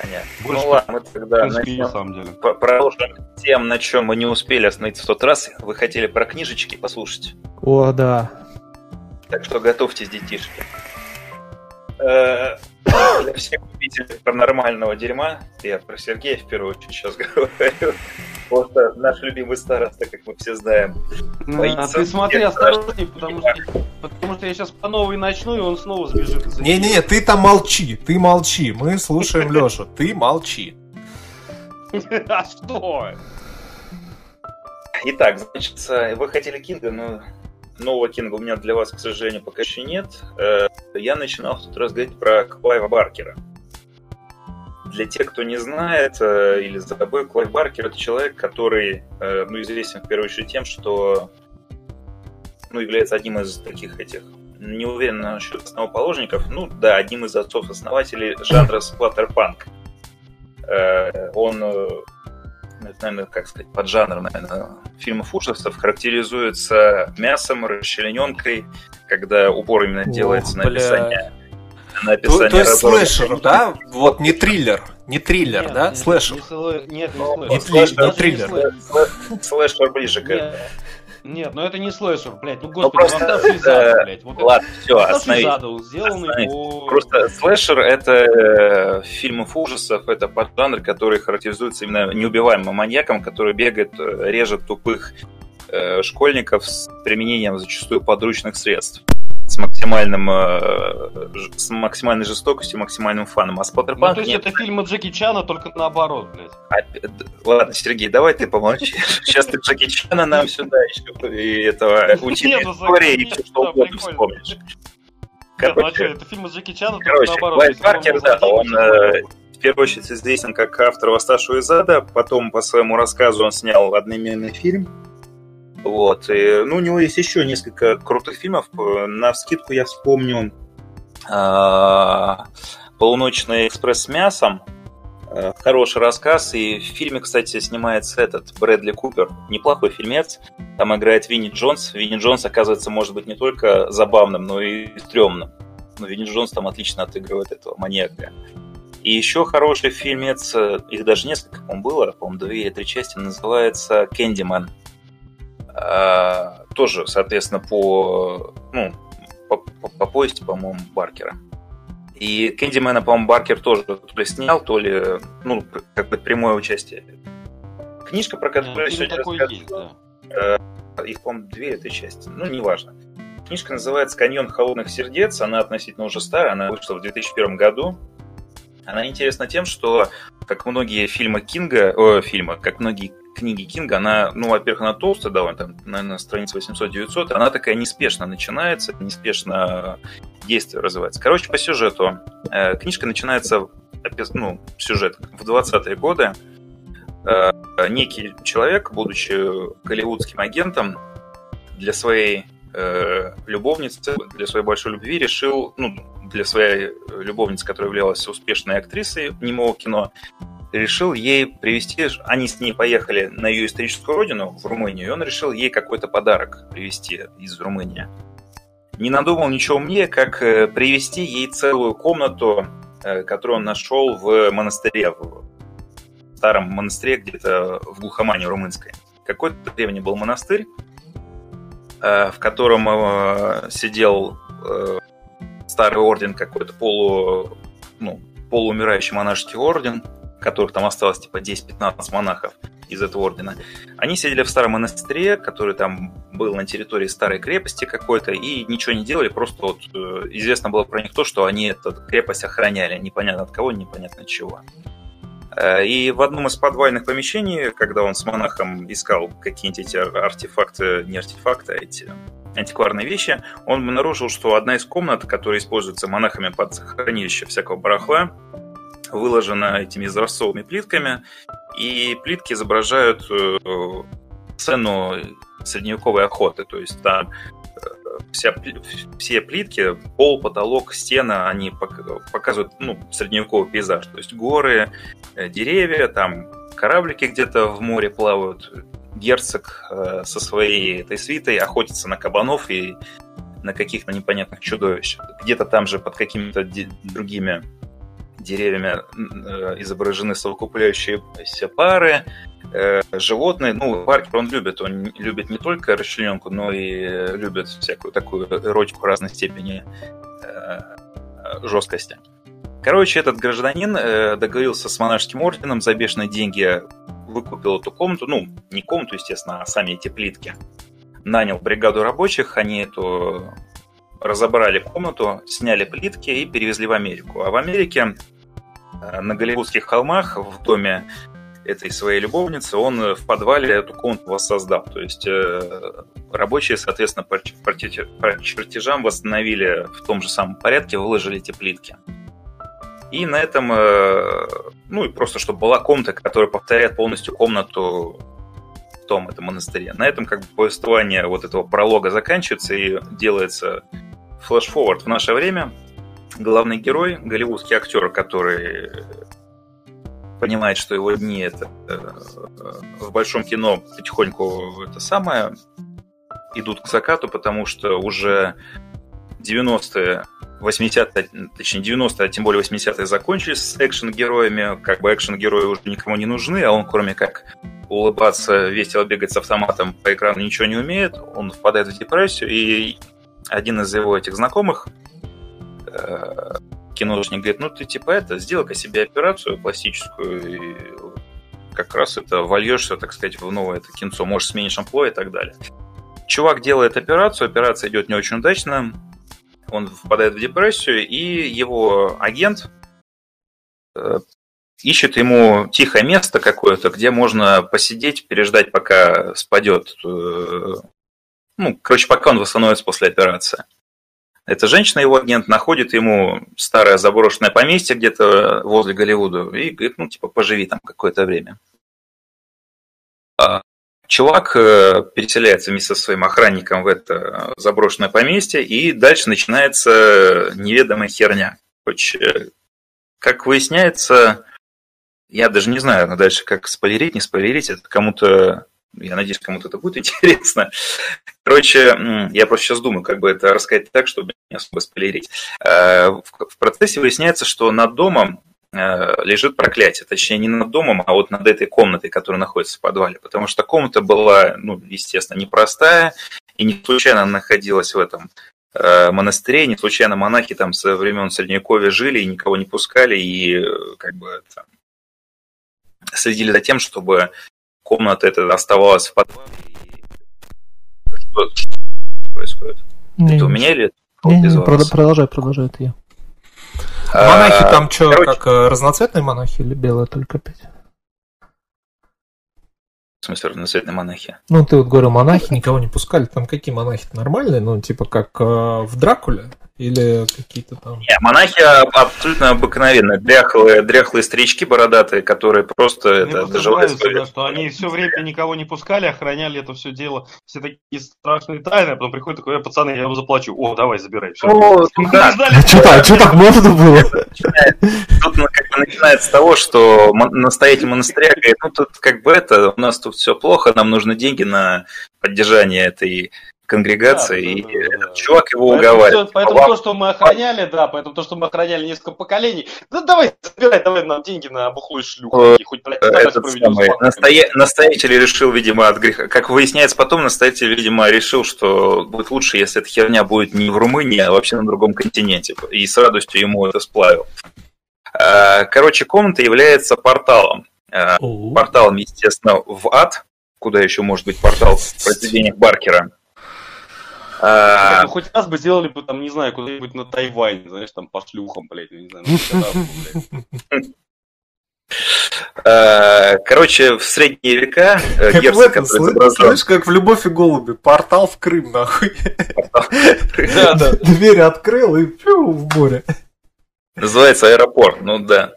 Понятно. Больше, ну ладно, мы тогда принципе, начнем. на самом деле. Продолжим тем, на чем мы не успели остановиться в тот раз. Вы хотели про книжечки послушать. О, да. Так что готовьтесь, детишки. Э, Для всех любителей паранормального дерьма, я про Сергея в первую очередь сейчас говорю, просто наш любимый староста, как мы все знаем. А Боится ты смотри осторожней, потому что, потому что я сейчас по новой начну, и он снова сбежит. Не-не-не, ты там молчи, ты молчи. Мы слушаем *laughs* Лешу, ты молчи. *laughs* А что? Итак, значит, вы хотели Кинга, но нового Кинга у меня для вас, к сожалению, пока еще нет. Э, я начинал в тот раз говорить про Клайва Баркера. Для тех, кто не знает э, или забыл, Клайв Баркер это человек, который э, ну, известен в первую очередь тем, что ну, является одним из таких этих не уверен насчет основоположников, ну да, одним из отцов-основателей жанра сплаттерпанк. Он наверное, как сказать, поджанр, наверное, фильмов ужасов характеризуется мясом, расчлененкой, когда упор именно делается Ох, на описание. На описание то, то есть слэшер, да? Вот не триллер, не триллер, нет, да? Нет, слэшер. Не, нет, не слэшер. Не, слэшер, не триллер. Слэшер ближе к нет, ну это не слэшер, блядь. Ну, ну господи, ну, просто, вам Зада, блядь. Вот ладно, все, остановись. Зада, сделанный по... Просто слэшер — это э, фильмы ужасов, это поджанр, который характеризуется именно неубиваемым маньяком, который бегает, э, режет тупых э, школьников с применением зачастую подручных средств с максимальным э, с максимальной жестокостью, максимальным фаном. А Споттерпанк... Ну, то есть нет. это фильмы Джеки Чана, только наоборот, блядь. А, ладно, Сергей, давай ты помолчи. *laughs* Сейчас ты Джеки Чана нам сюда еще и этого ну, истории и *laughs* все что угодно вспомнишь. Короче, ну, а что, это фильм Джеки Чана, только наоборот. Клайв Баркер, да, он э, в первую очередь известен как автор «Восставшего из ада», потом по своему рассказу он снял одноименный фильм, вот. И, ну, у него есть еще несколько крутых фильмов. На скидку я вспомню э, «Полуночный экспресс с мясом». Э, хороший рассказ. И в фильме, кстати, снимается этот Брэдли Купер. Неплохой фильмец. Там играет Винни Джонс. Винни Джонс, оказывается, может быть не только забавным, но и стрёмным. Но Винни Джонс там отлично отыгрывает этого маньяка. И еще хороший фильмец, их даже несколько, по-моему, было, по-моему, две или три части, называется «Кэндиман». А, тоже, соответственно, по, ну, по, по, по повести, по-моему, Баркера. И Кэндимена, по-моему, Баркер тоже то ли снял, то ли, ну, как бы прямое участие. Книжка, про которую я сегодня рассказывал, да. Э, их, по-моему, две этой части, ну, неважно. Книжка называется «Каньон холодных сердец», она относительно уже старая, она вышла в 2001 году. Она интересна тем, что, как многие фильмы Кинга, о, фильмы, как многие книги Кинга, она, ну, во-первых, она толстая довольно, там, наверное, страница 800-900, она такая неспешно начинается, неспешно действие развивается. Короче, по сюжету. Э, книжка начинается, ну, сюжет в 20-е годы. Э, некий человек, будучи голливудским агентом, для своей э, любовницы, для своей большой любви решил, ну, для своей любовницы, которая являлась успешной актрисой немого кино, решил ей привезти, они с ней поехали на ее историческую родину, в Румынию, и он решил ей какой-то подарок привезти из Румынии. Не надумал ничего мне, как э, привезти ей целую комнату, э, которую он нашел в монастыре, в старом монастыре где-то в глухомане румынской. Какой-то древний был монастырь, э, в котором сидел старый орден какой-то полу, ну, полуумирающий монашеский орден – которых там осталось типа 10-15 монахов из этого ордена, они сидели в старом монастыре, который там был на территории старой крепости какой-то, и ничего не делали, просто вот э, известно было про них то, что они эту крепость охраняли, непонятно от кого, непонятно чего. Э, и в одном из подвальных помещений, когда он с монахом искал какие-нибудь эти артефакты, не артефакты, а эти антикварные вещи, он обнаружил, что одна из комнат, которая используется монахами под хранилище всякого барахла, выложена этими изразцовыми плитками, и плитки изображают э, сцену средневековой охоты, то есть там э, вся, все плитки, пол, потолок, стена, они показывают ну, средневековый пейзаж, то есть горы, э, деревья, там кораблики где-то в море плавают, герцог со своей этой свитой охотится на кабанов и на каких-то непонятных чудовищ. Где-то там же под какими-то другими деревьями э, изображены совокупляющиеся пары, э, животные. Ну, Паркер он любит, он любит не только расчлененку, но и любит всякую такую эротику разной степени э, жесткости. Короче, этот гражданин договорился с монашеским орденом за бешеные деньги, выкупил эту комнату, ну, не комнату, естественно, а сами эти плитки. Нанял бригаду рабочих, они эту разобрали комнату, сняли плитки и перевезли в Америку. А в Америке э, на Голливудских холмах в доме этой своей любовницы, он в подвале эту комнату воссоздал. То есть э, рабочие, соответственно, по, по, по чертежам восстановили в том же самом порядке, выложили эти плитки. И на этом, э, ну и просто чтобы была комната, которая повторяет полностью комнату том этом монастыре. На этом как бы повествование вот этого пролога заканчивается и делается flash-forward в наше время. Главный герой, голливудский актер, который понимает, что его дни это э, в большом кино потихоньку это самое идут к закату, потому что уже 90-е, 80-е, точнее 90-е, а тем более 80-е закончились с экшен-героями, как бы экшен-герои уже никому не нужны, а он кроме как улыбаться, весело бегать с автоматом по экрану ничего не умеет, он впадает в депрессию, и один из его этих знакомых э, киношник говорит, ну ты типа это, сделай-ка себе операцию пластическую, и как раз это вольешься, так сказать, в новое это кинцо, можешь сменить амплуа и так далее. Чувак делает операцию, операция идет не очень удачно, он впадает в депрессию, и его агент э, ищет ему тихое место какое-то, где можно посидеть, переждать, пока спадет. Э, ну, короче, пока он восстановится после операции. Эта женщина, его агент, находит ему старое заброшенное поместье где-то возле Голливуда и говорит, ну, типа, поживи там какое-то время. Чувак э, переселяется вместе со своим охранником в это заброшенное поместье, и дальше начинается неведомая херня. Э, как выясняется, я даже не знаю дальше, как спойлерить, не спойлерить, это кому-то я надеюсь, кому-то это будет *laughs* интересно. Короче, я просто сейчас думаю, как бы это рассказать так, чтобы не особо спойлерить. Э, в процессе выясняется, что над домом э, лежит проклятие. Точнее, не над домом, а вот над этой комнатой, которая находится в подвале. Потому что комната была, ну, естественно, непростая, и не случайно находилась в этом э, монастыре, не случайно монахи там со времен Средневековья жили и никого не пускали, и как бы там, следили за тем, чтобы комната эта оставалась в подвале. Что, что происходит? Не, это у меня или не, не, не, продолжай, продолжай, это я. А, монахи там что, короче... как э, разноцветные монахи или белые только пять? В смысле разноцветные монахи? Ну, ты вот говорил, монахи никого не пускали. Там какие монахи нормальные? Ну, типа как э, в Дракуле? Или какие-то там... Нет, монахи абсолютно обыкновенные. Дряхлые, дряхлые старички бородатые, которые просто Мне это доживают. Да, что они все время никого не пускали, охраняли это все дело. Все такие страшные тайны, а потом приходят такой, пацаны, я вам заплачу. О, давай, забирай. Все. О, да. А что так, что так можно было? Тут как бы начинается с того, что настоятель монастыря говорит, ну тут как бы это, у нас тут все плохо, нам нужны деньги на поддержание этой конгрегации, да, и да, да, этот чувак его поэтому уговаривает. Все, поэтому то, что мы охраняли, да, поэтому то, что мы охраняли несколько поколений, да давай, забирай, давай нам деньги на бухлую шлюху. Хоть, блядь, этот самый, настоя... Настоятель решил, видимо, от греха. Как выясняется потом, настоятель, видимо, решил, что будет лучше, если эта херня будет не в Румынии, а вообще на другом континенте. И с радостью ему это сплавил. А, короче, комната является порталом. А, порталом, естественно, в ад, куда еще может быть портал в произведениях Баркера. А... Хоть раз бы сделали бы там, не знаю, куда-нибудь на Тайвань, знаешь, там по шлюхам, блядь, не знаю. А, короче, в средние века э, как герцог, этом, который изображен... Слышишь, как в «Любовь и голуби», портал в Крым, нахуй. Да, да. *laughs* Дверь открыл и пью в море. Называется аэропорт, ну да.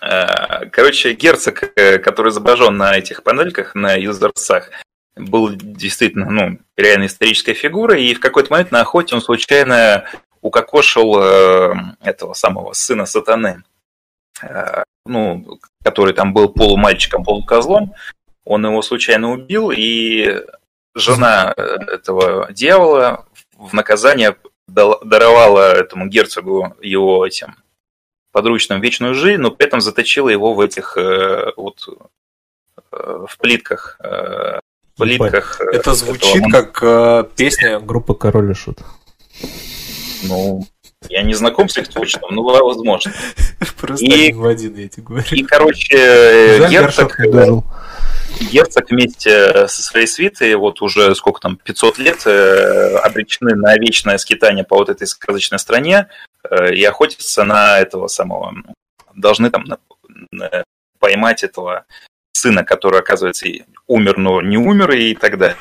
А, короче, герцог, э, который изображен на этих панельках, на юзерсах, был действительно, ну, реально исторической фигурой, и в какой-то момент на охоте он случайно укокошил э, этого самого сына сатаны, э, ну, который там был полумальчиком, полукозлом, он его случайно убил, и жена э, этого дьявола в наказание даровала этому герцогу его этим подручным вечную жизнь, но при этом заточила его в этих э, вот э, в плитках э, плитках. Э, Это звучит этого... как э, песня группы Король и Шут. Ну, я не знаком с их точным, но возможно. *laughs* Просто и, в один, я тебе говорю. И, короче, герцог, герцог вместе со своей свитой, вот уже сколько там, 500 лет, э, обречены на вечное скитание по вот этой сказочной стране э, и охотятся на этого самого, должны там поймать этого сына, который, оказывается, умер, но не умер и так далее.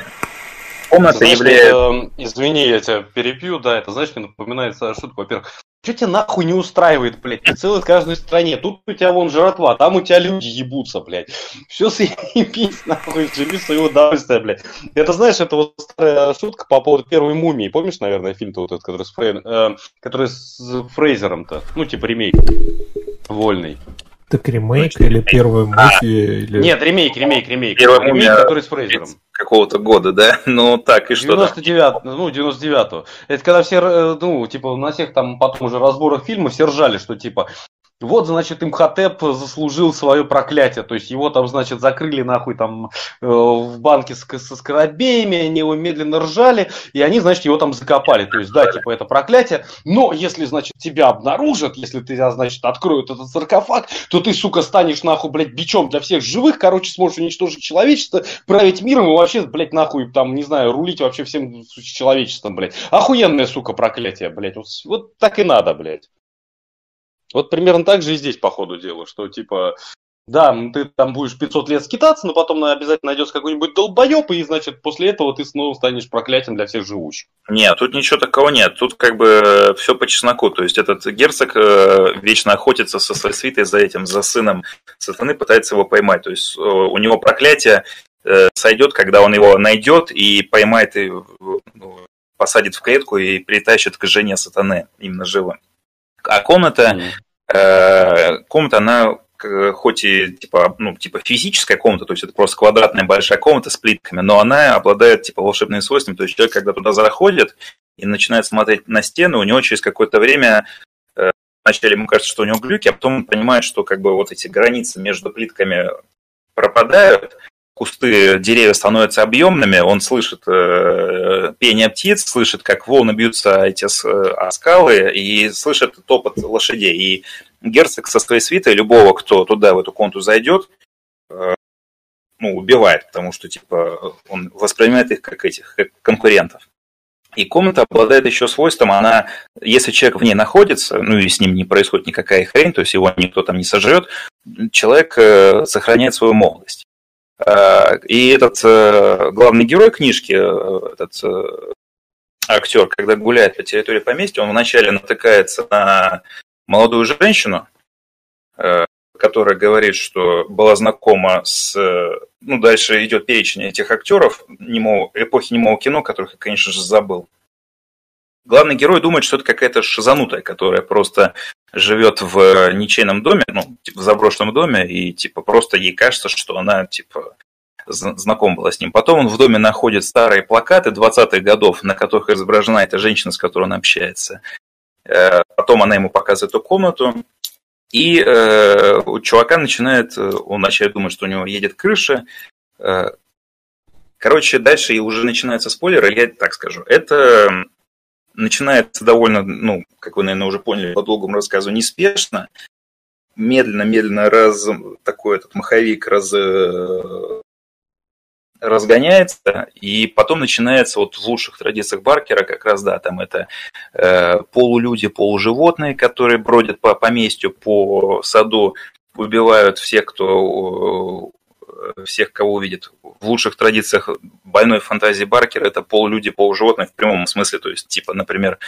Комната Знаешь, является... это, извини, я тебя перепью, да, это, знаешь, мне напоминает шутку. Во-первых, что тебя нахуй не устраивает, блядь? Ты целый в каждой стране. Тут у тебя вон жратва, там у тебя люди ебутся, блядь. Все съебись, нахуй, живи свое удовольствие, блядь. Это, знаешь, это вот старая шутка по поводу первой мумии. Помнишь, наверное, фильм-то вот этот, который с, Фрей... э, который с Фрейзером-то? Ну, типа ремейк. Вольный. Так ремейк или первая муфия? Или... Нет, ремейк, ремейк, ремейк. Первая ремейк, мумия- который с Фрейзером. какого-то года, да? *laughs* Ну так, и что там? 99 ну, 99-го. Это когда все, э, ну, типа, на всех там потом уже разборах фильма все ржали, что, типа, вот, значит, Имхотеп заслужил свое проклятие. То есть его там, значит, закрыли нахуй там э, в банке с, со скоробеями, они его медленно ржали, и они, значит, его там закопали. То есть, да, типа, это проклятие. Но если, значит, тебя обнаружат, если ты, значит, откроют этот саркофаг, то ты, сука, станешь нахуй, блядь, бичом для всех живых, короче, сможешь уничтожить человечество, править миром и вообще, блядь, нахуй, там, не знаю, рулить вообще всем человечеством, блядь. Охуенное, сука, проклятие, блядь. Вот, вот так и надо, блядь. Вот примерно так же и здесь, по ходу дела, что, типа, да, ты там будешь 500 лет скитаться, но потом обязательно найдется какой-нибудь долбоеб, и, значит, после этого ты снова станешь проклятием для всех живущих. Нет, тут ничего такого нет. Тут как бы все по чесноку. То есть этот герцог э, вечно охотится со своей свитой за этим, за сыном сатаны, пытается его поймать. То есть э, у него проклятие э, сойдет, когда он его найдет и поймает и ну, посадит в клетку и притащит к жене сатаны именно живым. А комната, э, комната, она к- хоть и типа, ну, типа физическая комната, то есть это просто квадратная большая комната с плитками, но она обладает типа волшебными свойствами. То есть человек, когда туда заходит и начинает смотреть на стены, у него через какое-то время э, вначале ему кажется, что у него глюки, а потом он понимает, что как бы вот эти границы между плитками пропадают, кусты, деревья становятся объемными, он слышит э, пение птиц, слышит, как волны бьются эти о скалы, и слышит топот лошадей. И герцог со своей свитой любого, кто туда, в эту комнату зайдет, э, ну, убивает, потому что, типа, он воспринимает их как этих, как конкурентов. И комната обладает еще свойством, она, если человек в ней находится, ну и с ним не происходит никакая хрень, то есть его никто там не сожрет, человек э, сохраняет свою молодость. Э, И этот э, главный герой книжки, э, этот актер, когда гуляет по территории поместья, он вначале натыкается на молодую женщину, которая говорит, что была знакома с... Ну, дальше идет перечень этих актеров немого, эпохи немого кино, которых я, конечно же, забыл. Главный герой думает, что это какая-то шизанутая, которая просто живет в ничейном доме, ну, типа в заброшенном доме, и типа просто ей кажется, что она типа зна- знакома была с ним. Потом он в доме находит старые плакаты 20-х годов, на которых изображена эта женщина, с которой он общается. Э, Потом она ему показывает эту комнату, и э, у чувака начинает, э, он начинает думать, что у него едет крыша. Э, Короче, дальше и уже начинается спойлер, или я так скажу. Это начинается довольно, ну, как вы, наверное, уже поняли, по долгому рассказу, неспешно. Медленно-медленно раз, такой этот маховик раз, э, разгоняется, и потом начинается вот в лучших традициях Баркера как раз, да, там это э, полулюди, полуживотные, которые бродят по поместью, по саду, убивают всех, кто э, всех, кого увидит. В лучших традициях больной фантазии Баркера это полулюди, полуживотные в прямом смысле. То есть, типа, например,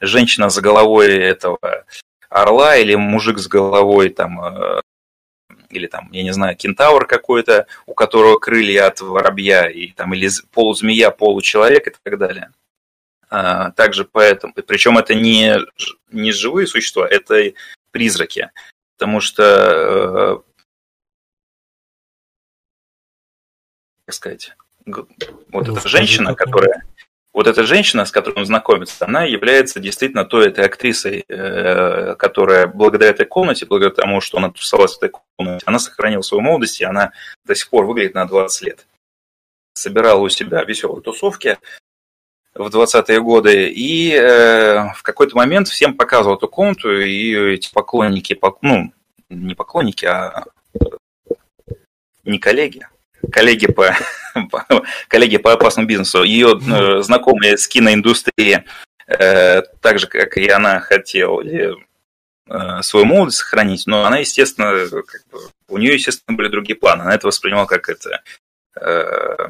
женщина за головой этого орла или мужик с головой там э, или там, я не знаю, кентавр какой-то, у которого крылья от воробья, и, там, или полузмея, получеловек и так далее. А, также поэтому, причем это не, не живые существа, это призраки, потому что, как сказать, вот Ну, эта женщина, которая вот эта женщина, с которой он знакомится, она является действительно той этой актрисой, э, которая благодаря этой комнате, благодаря тому, что она тусовалась в этой комнате, она сохранила свою молодость, и она до сих пор выглядит на 20 лет. Собирала у себя веселые тусовки в 20-е годы, и э, в какой-то момент всем показывал эту комнату, и эти поклонники, пок- ну, не поклонники, а не коллеги, коллеги по, *laughs* по- коллеги по опасному бизнесу, ее э, знакомые с киноиндустрии, э, так же, как и она, хотели э, свою молодость сохранить, но она, естественно, как бы у нее, естественно, были другие планы. Она это воспринимала как это, э,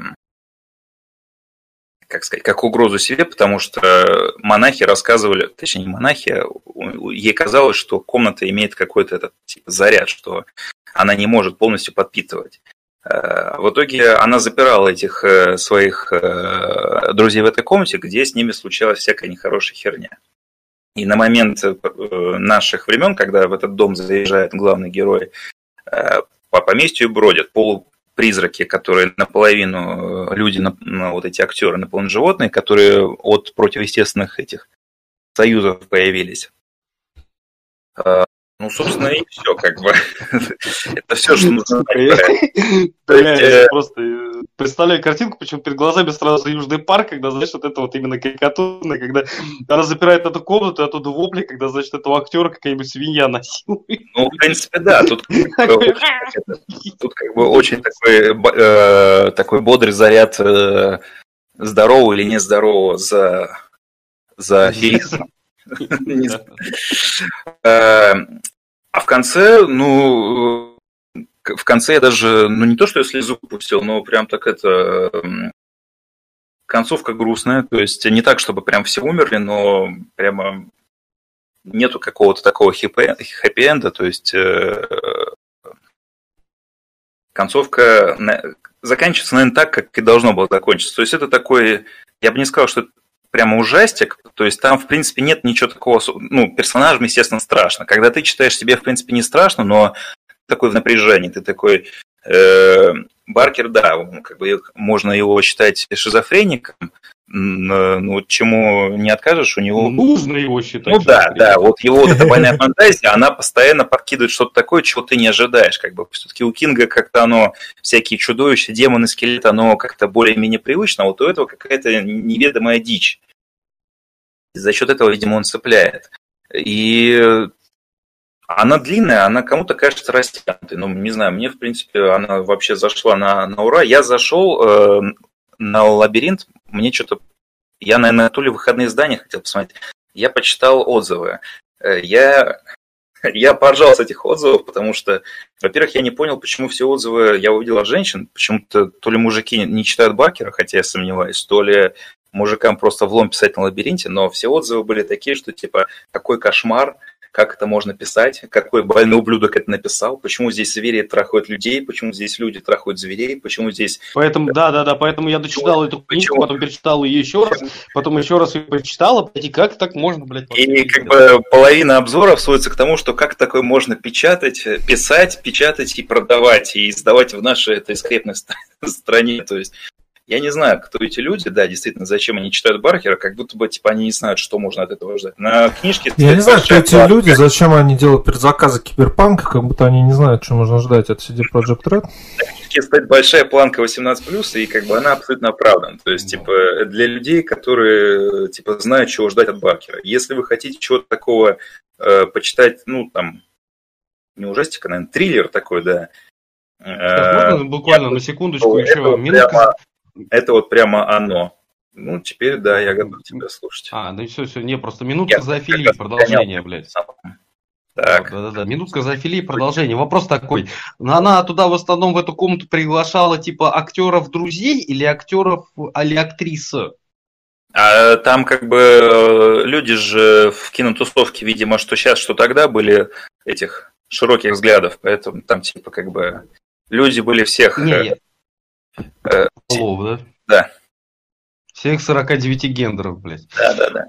как сказать, как угрозу себе, потому что монахи рассказывали, точнее не монахи, а ей казалось, что комната имеет какой-то этот типа, заряд, что она не может полностью подпитывать. Э, в итоге она запирала этих э, своих э, друзей в этой комнате, где с ними случалась всякая нехорошая херня. И на момент наших времен, когда в этот дом заезжает главный герой, по поместью бродят полупризраки, которые наполовину люди, вот эти актеры, наполовину животные, которые от противоестественных этих союзов появились. Ну, собственно, и все, как бы. *laughs* Это все, что нужно *laughs* просто э, представляю картинку, почему перед глазами сразу Южный парк, когда, знаешь, вот это вот именно карикатурно, когда она запирает эту комнату, а оттуда вопли, когда, значит, этого актера какая-нибудь свинья насилует. Ну, в принципе, да. Тут, тут как бы очень такой, э, такой бодрый заряд э, здорового или нездорового за, за аферистом. Э, а в конце, ну, в конце я даже, ну не то, что я слезу пустил, но прям так это концовка грустная, то есть не так, чтобы прям все умерли, но прямо нету какого-то такого хэппи-энда, то есть э, концовка заканчивается, наверное, так, как и должно было закончиться. То есть это такой, я бы не сказал, что прямо ужастик, то есть там, в принципе, нет ничего такого, ну, персонажам, естественно, страшно. Когда ты читаешь, себе, в принципе, не страшно, но такой в напряжении, ты такой... Э, Баркер, да, как бы можно его считать шизофреником, ну, чему не откажешь, у него... Нужно его считать. Ну да, да, вот его вот эта *laughs* больная фантазия, она постоянно подкидывает что-то такое, чего ты не ожидаешь, как бы. Все-таки у Кинга как-то оно, всякие чудовища, демоны, скелеты, оно как-то более-менее привычно, а вот у этого какая-то неведомая дичь. И за счет этого, видимо, он цепляет. И она длинная, она кому-то кажется растянутой. Ну, не знаю, мне, в принципе, она вообще зашла на, на ура. Я зашел э, на лабиринт, мне что-то... Я, наверное, то ли выходные издания хотел посмотреть. Я почитал отзывы. Э, я, *laughs* я поржал с этих отзывов, потому что, во-первых, я не понял, почему все отзывы я увидел от женщин. Почему-то то ли мужики не читают Бакера, хотя я сомневаюсь, то ли мужикам просто влом писать на лабиринте, но все отзывы были такие, что типа какой кошмар, как это можно писать, какой больной ублюдок это написал, почему здесь звери трахают людей, почему здесь люди трахают зверей, почему здесь... Поэтому, да, да, да, поэтому я дочитал эту книгу, почему? потом перечитал ее еще раз, потом еще раз ее прочитал, и как так можно, блядь... И как бы половина обзоров сводится к тому, что как такое можно печатать, писать, печатать и продавать, и издавать в нашей этой скрепной *laughs* стране, то есть я не знаю, кто эти люди, да, действительно, зачем они читают Баркера, как будто бы, типа, они не знают, что можно от этого ждать. На книжке... Я не знаю, кто эти Баркер. люди, зачем они делают предзаказы Киберпанка, как будто они не знают, что можно ждать от CD Projekt Red. На книжке стоит большая планка 18+, и как бы она абсолютно оправдана. То есть, типа, для людей, которые, типа, знают, чего ждать от Баркера. Если вы хотите чего-то такого э, почитать, ну, там, не ужастика, наверное, триллер такой, да, Сейчас, можно буквально на секундочку еще минутку? Это вот прямо оно. Ну, теперь, да, я готов тебя слушать. А, ну все, все, не, просто минутка за фили, продолжение, блядь. Так. Да, да, да. Минутка за фили, продолжение. Вопрос такой. Она туда в основном в эту комнату приглашала типа актеров друзей или актеров или актрисы? А там как бы э, люди же в кинотусовке, видимо, что сейчас, что тогда были этих широких взглядов, поэтому там типа как бы люди были всех. Не, э, Полов, да? Да. Всех 49 гендеров, блядь. Да, да, да.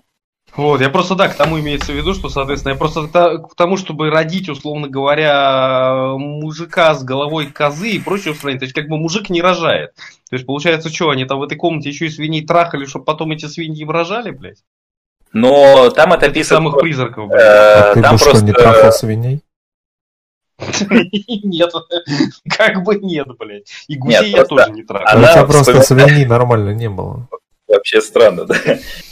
Вот, я просто, да, к тому имеется в виду, что, соответственно, я просто к тому, чтобы родить, условно говоря, мужика с головой козы и прочее устранить. То есть, как бы мужик не рожает. То есть, получается, что, они там в этой комнате еще и свиней трахали, чтобы потом эти свиньи им рожали, блядь? Но там это описано... Самых призраков, блядь. Э, а ты там просто... не трахал свиней? *laughs* Нет, как бы нет, блядь. И гусей я тоже не трахал. Она просто свиньи нормально не было. Вообще странно, да?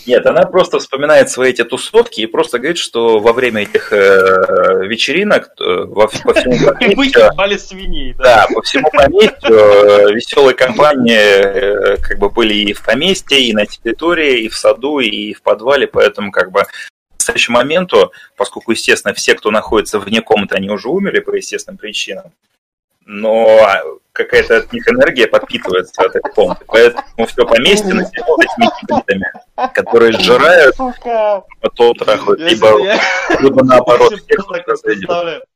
Нет, она просто вспоминает свои эти тусовки и просто говорит, что во время этих э, вечеринок э, во, по всему *laughs* поместью... свиней, да? Да, по всему поместью э, веселые компании э, как бы были и в поместье, и на территории, и в саду, и в подвале, поэтому как бы настоящему моменту, поскольку, естественно, все, кто находится вне комнаты, они уже умерли по естественным причинам, но какая-то от них энергия подпитывается от этой помпы. Поэтому все поместье населено этими гибридами, которые сжирают, потом трахают, либо, либо наоборот. *laughs*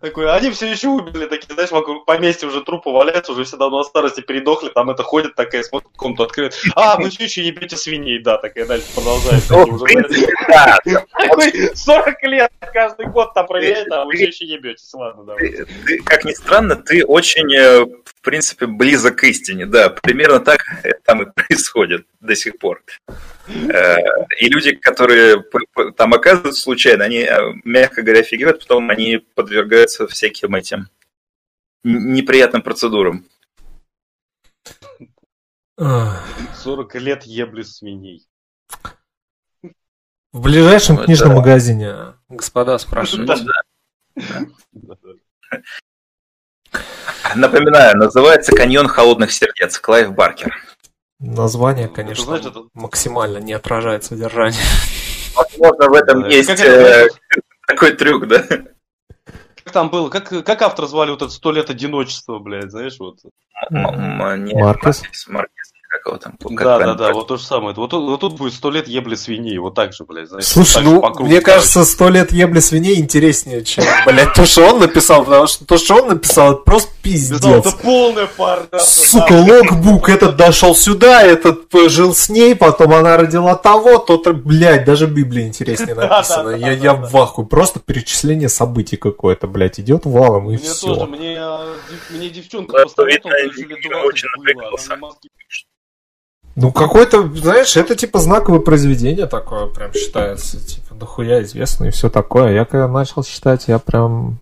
Такой, они все еще убили, такие, знаешь, вокруг поместья уже трупы валяются, уже все давно от старости передохли, там это ходит такая, смотрит, комнату открыт. А, вы все еще ебете свиней, да, такая дальше продолжает. Ну, да. 40 лет каждый год там проверяет, а вы все еще ебетесь, ладно, давай. Как ни странно, ты очень, э, в принципе, близок к истине, да, примерно так *laughs* там и происходит до сих пор. Э, и люди, которые там оказываются случайно, они, э, мягко говоря, офигевают, потом они подвергаются всяким этим неприятным процедурам. 40 лет ебли свиней. В ближайшем ну, книжном магазине, господа спрашивают. Напоминаю, называется «Каньон холодных сердец» Клайв Баркер. Название, конечно, знаете, это... максимально не отражает содержание. *laughs* Возможно, в этом есть э, такой трюк, да? Как там было? Как, как автор звали вот это «Сто лет одиночества», блядь, знаешь, вот? Маркес. Маркес как его там. Как да, да, да, вот то же самое. Вот, вот, вот тут будет сто лет ебли свиней, вот так же, блядь. Знаешь, Слушай, ну, кругу, мне кажется, сто лет ебли свиней интереснее, чем, блядь, то, что он написал, потому что то, что он написал, это просто пиздец. Это полная пара. Сука, логбук этот дошел сюда, этот жил с ней, потом она родила того, тот, блядь, даже Библия интереснее *laughs* написана. Я, я в ахуе, просто перечисление событий какое-то, блядь, идет валом и все. Мне тоже, мне, мне девчонка посоветовала, лет 20 было, ну, какой-то, знаешь, это типа знаковое произведение такое прям считается. Типа, дохуя известно и все такое. Я когда начал читать, я прям...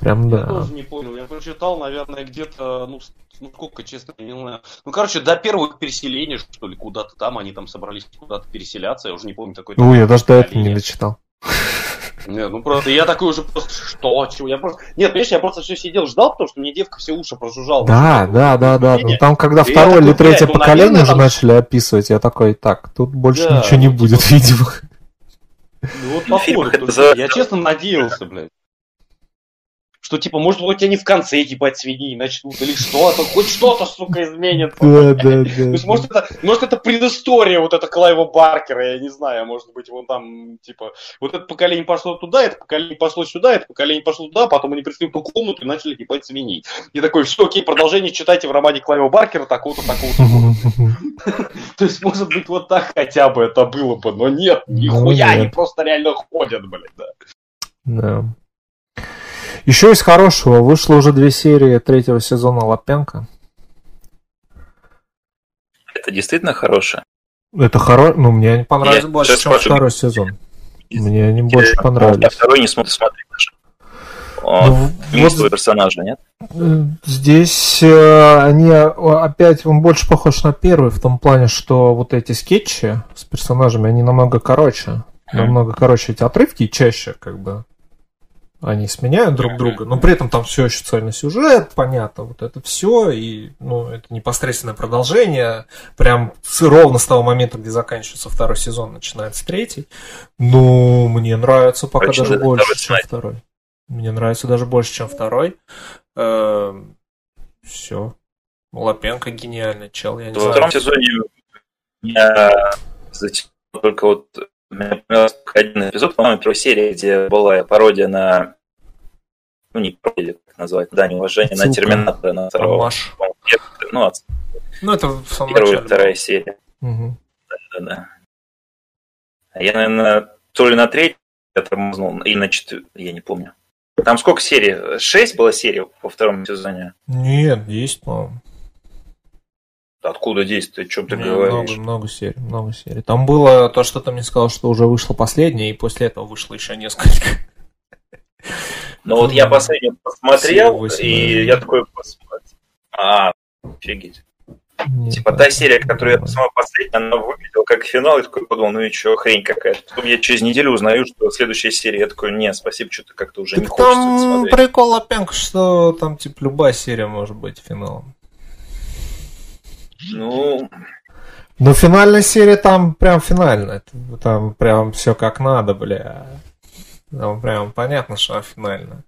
Прям, да. Я тоже не понял. Я прочитал, наверное, где-то, ну, ну, сколько, честно, не знаю. Ну, короче, до первых переселений, что ли, куда-то там, они там собрались куда-то переселяться, я уже не помню, какой Ну, я даже до этого не дочитал. Нет, ну просто я такой уже просто, что, чего, я просто... Нет, понимаешь, я просто все сидел, ждал, потому что мне девка все уши прожужжала. Да, да, да, да, ну там, когда второе или третье ну, поколение уже начали описывать, я такой, так, тут больше да, ничего не будет, видимо. Ну вот походу, я честно надеялся, блядь что, типа, может, хоть они в конце, ебать, свиньи начнут, или что-то, хоть что-то, сука, изменится. Да, да, да. То есть, может, это, может, это предыстория вот это Клайва Баркера, я не знаю, может быть, вон там, типа, вот это поколение пошло туда, это поколение пошло сюда, это поколение пошло туда, потом они пришли в ту комнату и начали ебать свиней. И такой, все, окей, продолжение читайте в романе Клайва Баркера такого-то, такого-то. *laughs* То есть, может быть, вот так хотя бы это было бы, но нет, ну нихуя, они просто реально ходят, блядь, да. Да. Еще из хорошего вышло уже две серии третьего сезона Лапенко. Это действительно хорошее? Это хорошее, ну мне они понравились Я больше, чем второй сезон. Мне они больше понравились. А второй не смотрю, смотри даже. Ну, вот персонажа, нет? Здесь э, они опять, он больше похож на первый в том плане, что вот эти скетчи с персонажами, они намного короче. Намного короче эти отрывки чаще, как бы. Они сменяют друг друга, но при этом там все очень цельный сюжет, понятно, вот это все, и ну, это непосредственное продолжение, прям ровно с того момента, где заканчивается второй сезон, начинается третий. Ну, мне нравится пока Короче, даже больше, чем знать. второй. Мне нравится даже больше, чем второй. Эм, все. Лапенко гениальный чел, я не Во втором сезоне я только вот мне понравился один эпизод, по-моему, первой серии, где была пародия на... Ну, не пародия, как назвать, да, неуважение Ссылка. на Терминатора, на второго. Ну, от... ну, это в самом Первая, начале. вторая серия. Угу. Да-да-да. А я, наверное, то ли на третий я тормознул, или на четвертый, я не помню. Там сколько серий? Шесть было серий во втором сезоне? Нет, есть, по-моему. Откуда действие? О чем ты Нет, говоришь? Много, много серий, много серий. Там было то, что ты мне сказал, что уже вышло последнее, и после этого вышло еще несколько. Ну вот я последний посмотрел, и я такой посмотрел. А, офигеть. Нет, типа та серия, которую я посмотрел последняя, она выглядела как финал, и такой подумал, ну и что, хрень какая-то. Потом я через неделю узнаю, что следующая серия, я такой, не, спасибо, что-то как-то уже так не хочется смотреть. прикол опять, что там, типа, любая серия может быть финалом. Ну... Ну, финальная серия там прям финальная. Там прям все как надо, бля. Там прям понятно, что она финальная.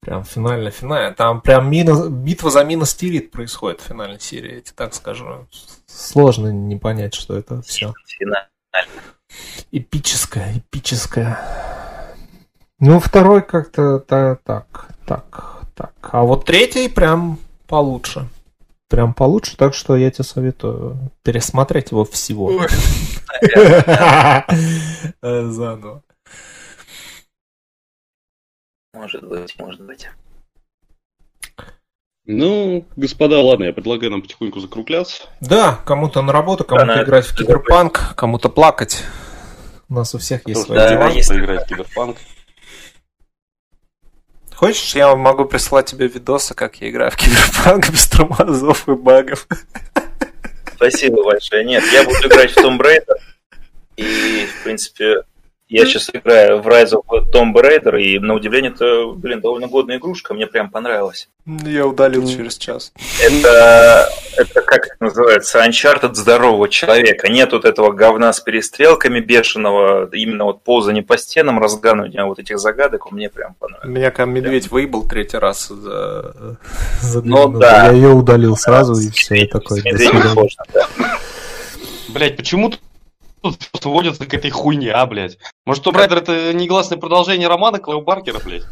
Прям финальная, финальная. Там прям минус, битва за минус Тирит происходит в финальной серии, я тебе так скажу. Сложно не понять, что это все. Финал. Эпическое, эпическое. Ну, второй как-то та- так, так, так. А вот третий прям получше. Прям получше, так что я тебе советую пересмотреть его всего. *laughs* Заново. Может быть, может быть. Ну, господа, ладно, я предлагаю нам потихоньку закругляться. Да, кому-то на работу, кому-то Да, играть в киберпанк, кому-то плакать. У нас у всех есть свои Да, дела. есть поиграть в киберпанк. Хочешь, я могу прислать тебе видосы, как я играю в киберпанк без тормозов и багов. Спасибо большое. Нет, я буду играть в Tomb Raider. И, в принципе, я сейчас играю в Rise of Tomb Raider, и на удивление это, блин, довольно годная игрушка, мне прям понравилось. Я удалил через час. Это, это как это называется, Uncharted здорового человека. Нет вот этого говна с перестрелками бешеного, именно вот ползание по стенам, разгадывание вот этих загадок, мне прям понравилось. Меня как медведь выебал третий раз за, за Ну да. Я ее удалил сразу, и все, и такой. Сложно, да. Блять, почему тут сводятся к этой хуйне, а, блядь? Может, Том Райдер это негласное продолжение романа Клэо Баркера, блядь?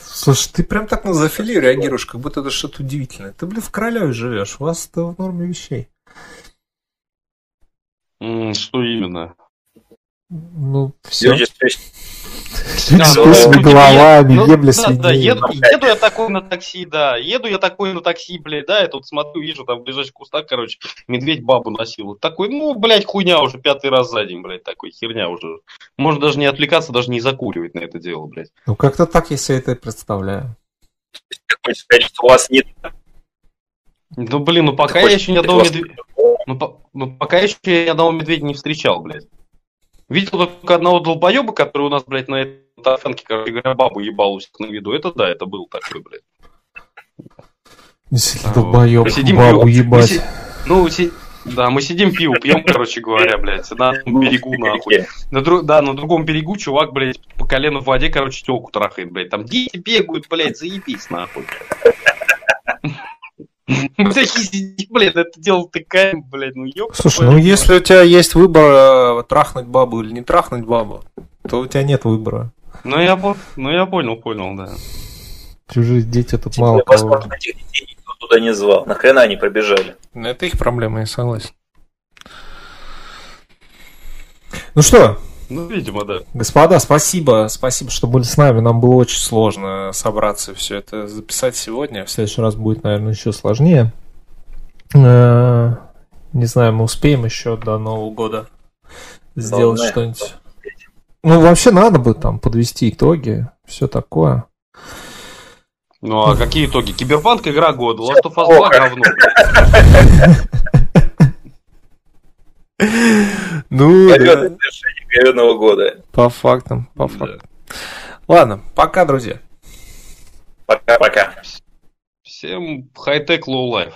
Слушай, ты прям так на зоофилию реагируешь, как будто это что-то удивительное. Ты, блин, в Королеве живешь, у вас это в норме вещей. М, Что именно? Ну, все. Люди, есть, Да, С ну, головами, ну, ебля да, да, еду, еду я такой на такси, да, еду я такой на такси, блядь, да, я тут смотрю, вижу, там в ближайших кустах, короче, медведь бабу носил. Вот Такой, ну, блядь, хуйня уже пятый раз за день, блядь, такой, херня уже. Можно даже не отвлекаться, даже не закуривать на это дело, блядь. Ну, как-то так я себе это представляю. как хочешь сказать, что у вас нет... Ну, блин, ну пока Ты я еще ни одного медведя... Ну, по- ну, пока еще я ни одного медведя не встречал, блядь. Видел только одного долбоеба, который у нас, блядь, на этой тафанке, короче говоря, бабу ебал у всех на виду. Это да, это был такой, блядь. Действительно, А, долбоеб, мы сидим, бабу ебать. си- Ну, си- да, мы сидим пиво пьем, короче говоря, блядь, на одном берегу, нахуй. На дру- Да, на другом берегу чувак, блядь, по колено в воде, короче, телку трахает, блядь. Там дети бегают, блядь, заебись, нахуй. Сидим, блядь, это дело тыкаем, блядь, ну ёб Слушай, ну если у тебя есть выбор э, трахнуть бабу или не трахнуть бабу, то у тебя нет выбора. Ну я, ну я понял, понял, да. Чужие дети тут мало кого. Возможно, этих детей никто туда не звал. Нахрена они побежали? Ну, Это их проблема, я согласен. Ну что, Ну, видимо, да. господа, спасибо, спасибо, что были с нами. Нам было очень сложно собраться и все это записать сегодня. В следующий раз будет, наверное, еще сложнее. Э, Не знаю, мы успеем еще до Нового года сделать Должны. что-нибудь. Ну, вообще надо бы там подвести итоги, все такое. Ну а какие итоги? Киберпанк игра года, Last of Us 2 плохо. говно. *laughs* Ну, Говёное завершение говёного года. по фактам, по фактам. Ладно, пока, друзья. Пока-пока. Всем high tech, low life.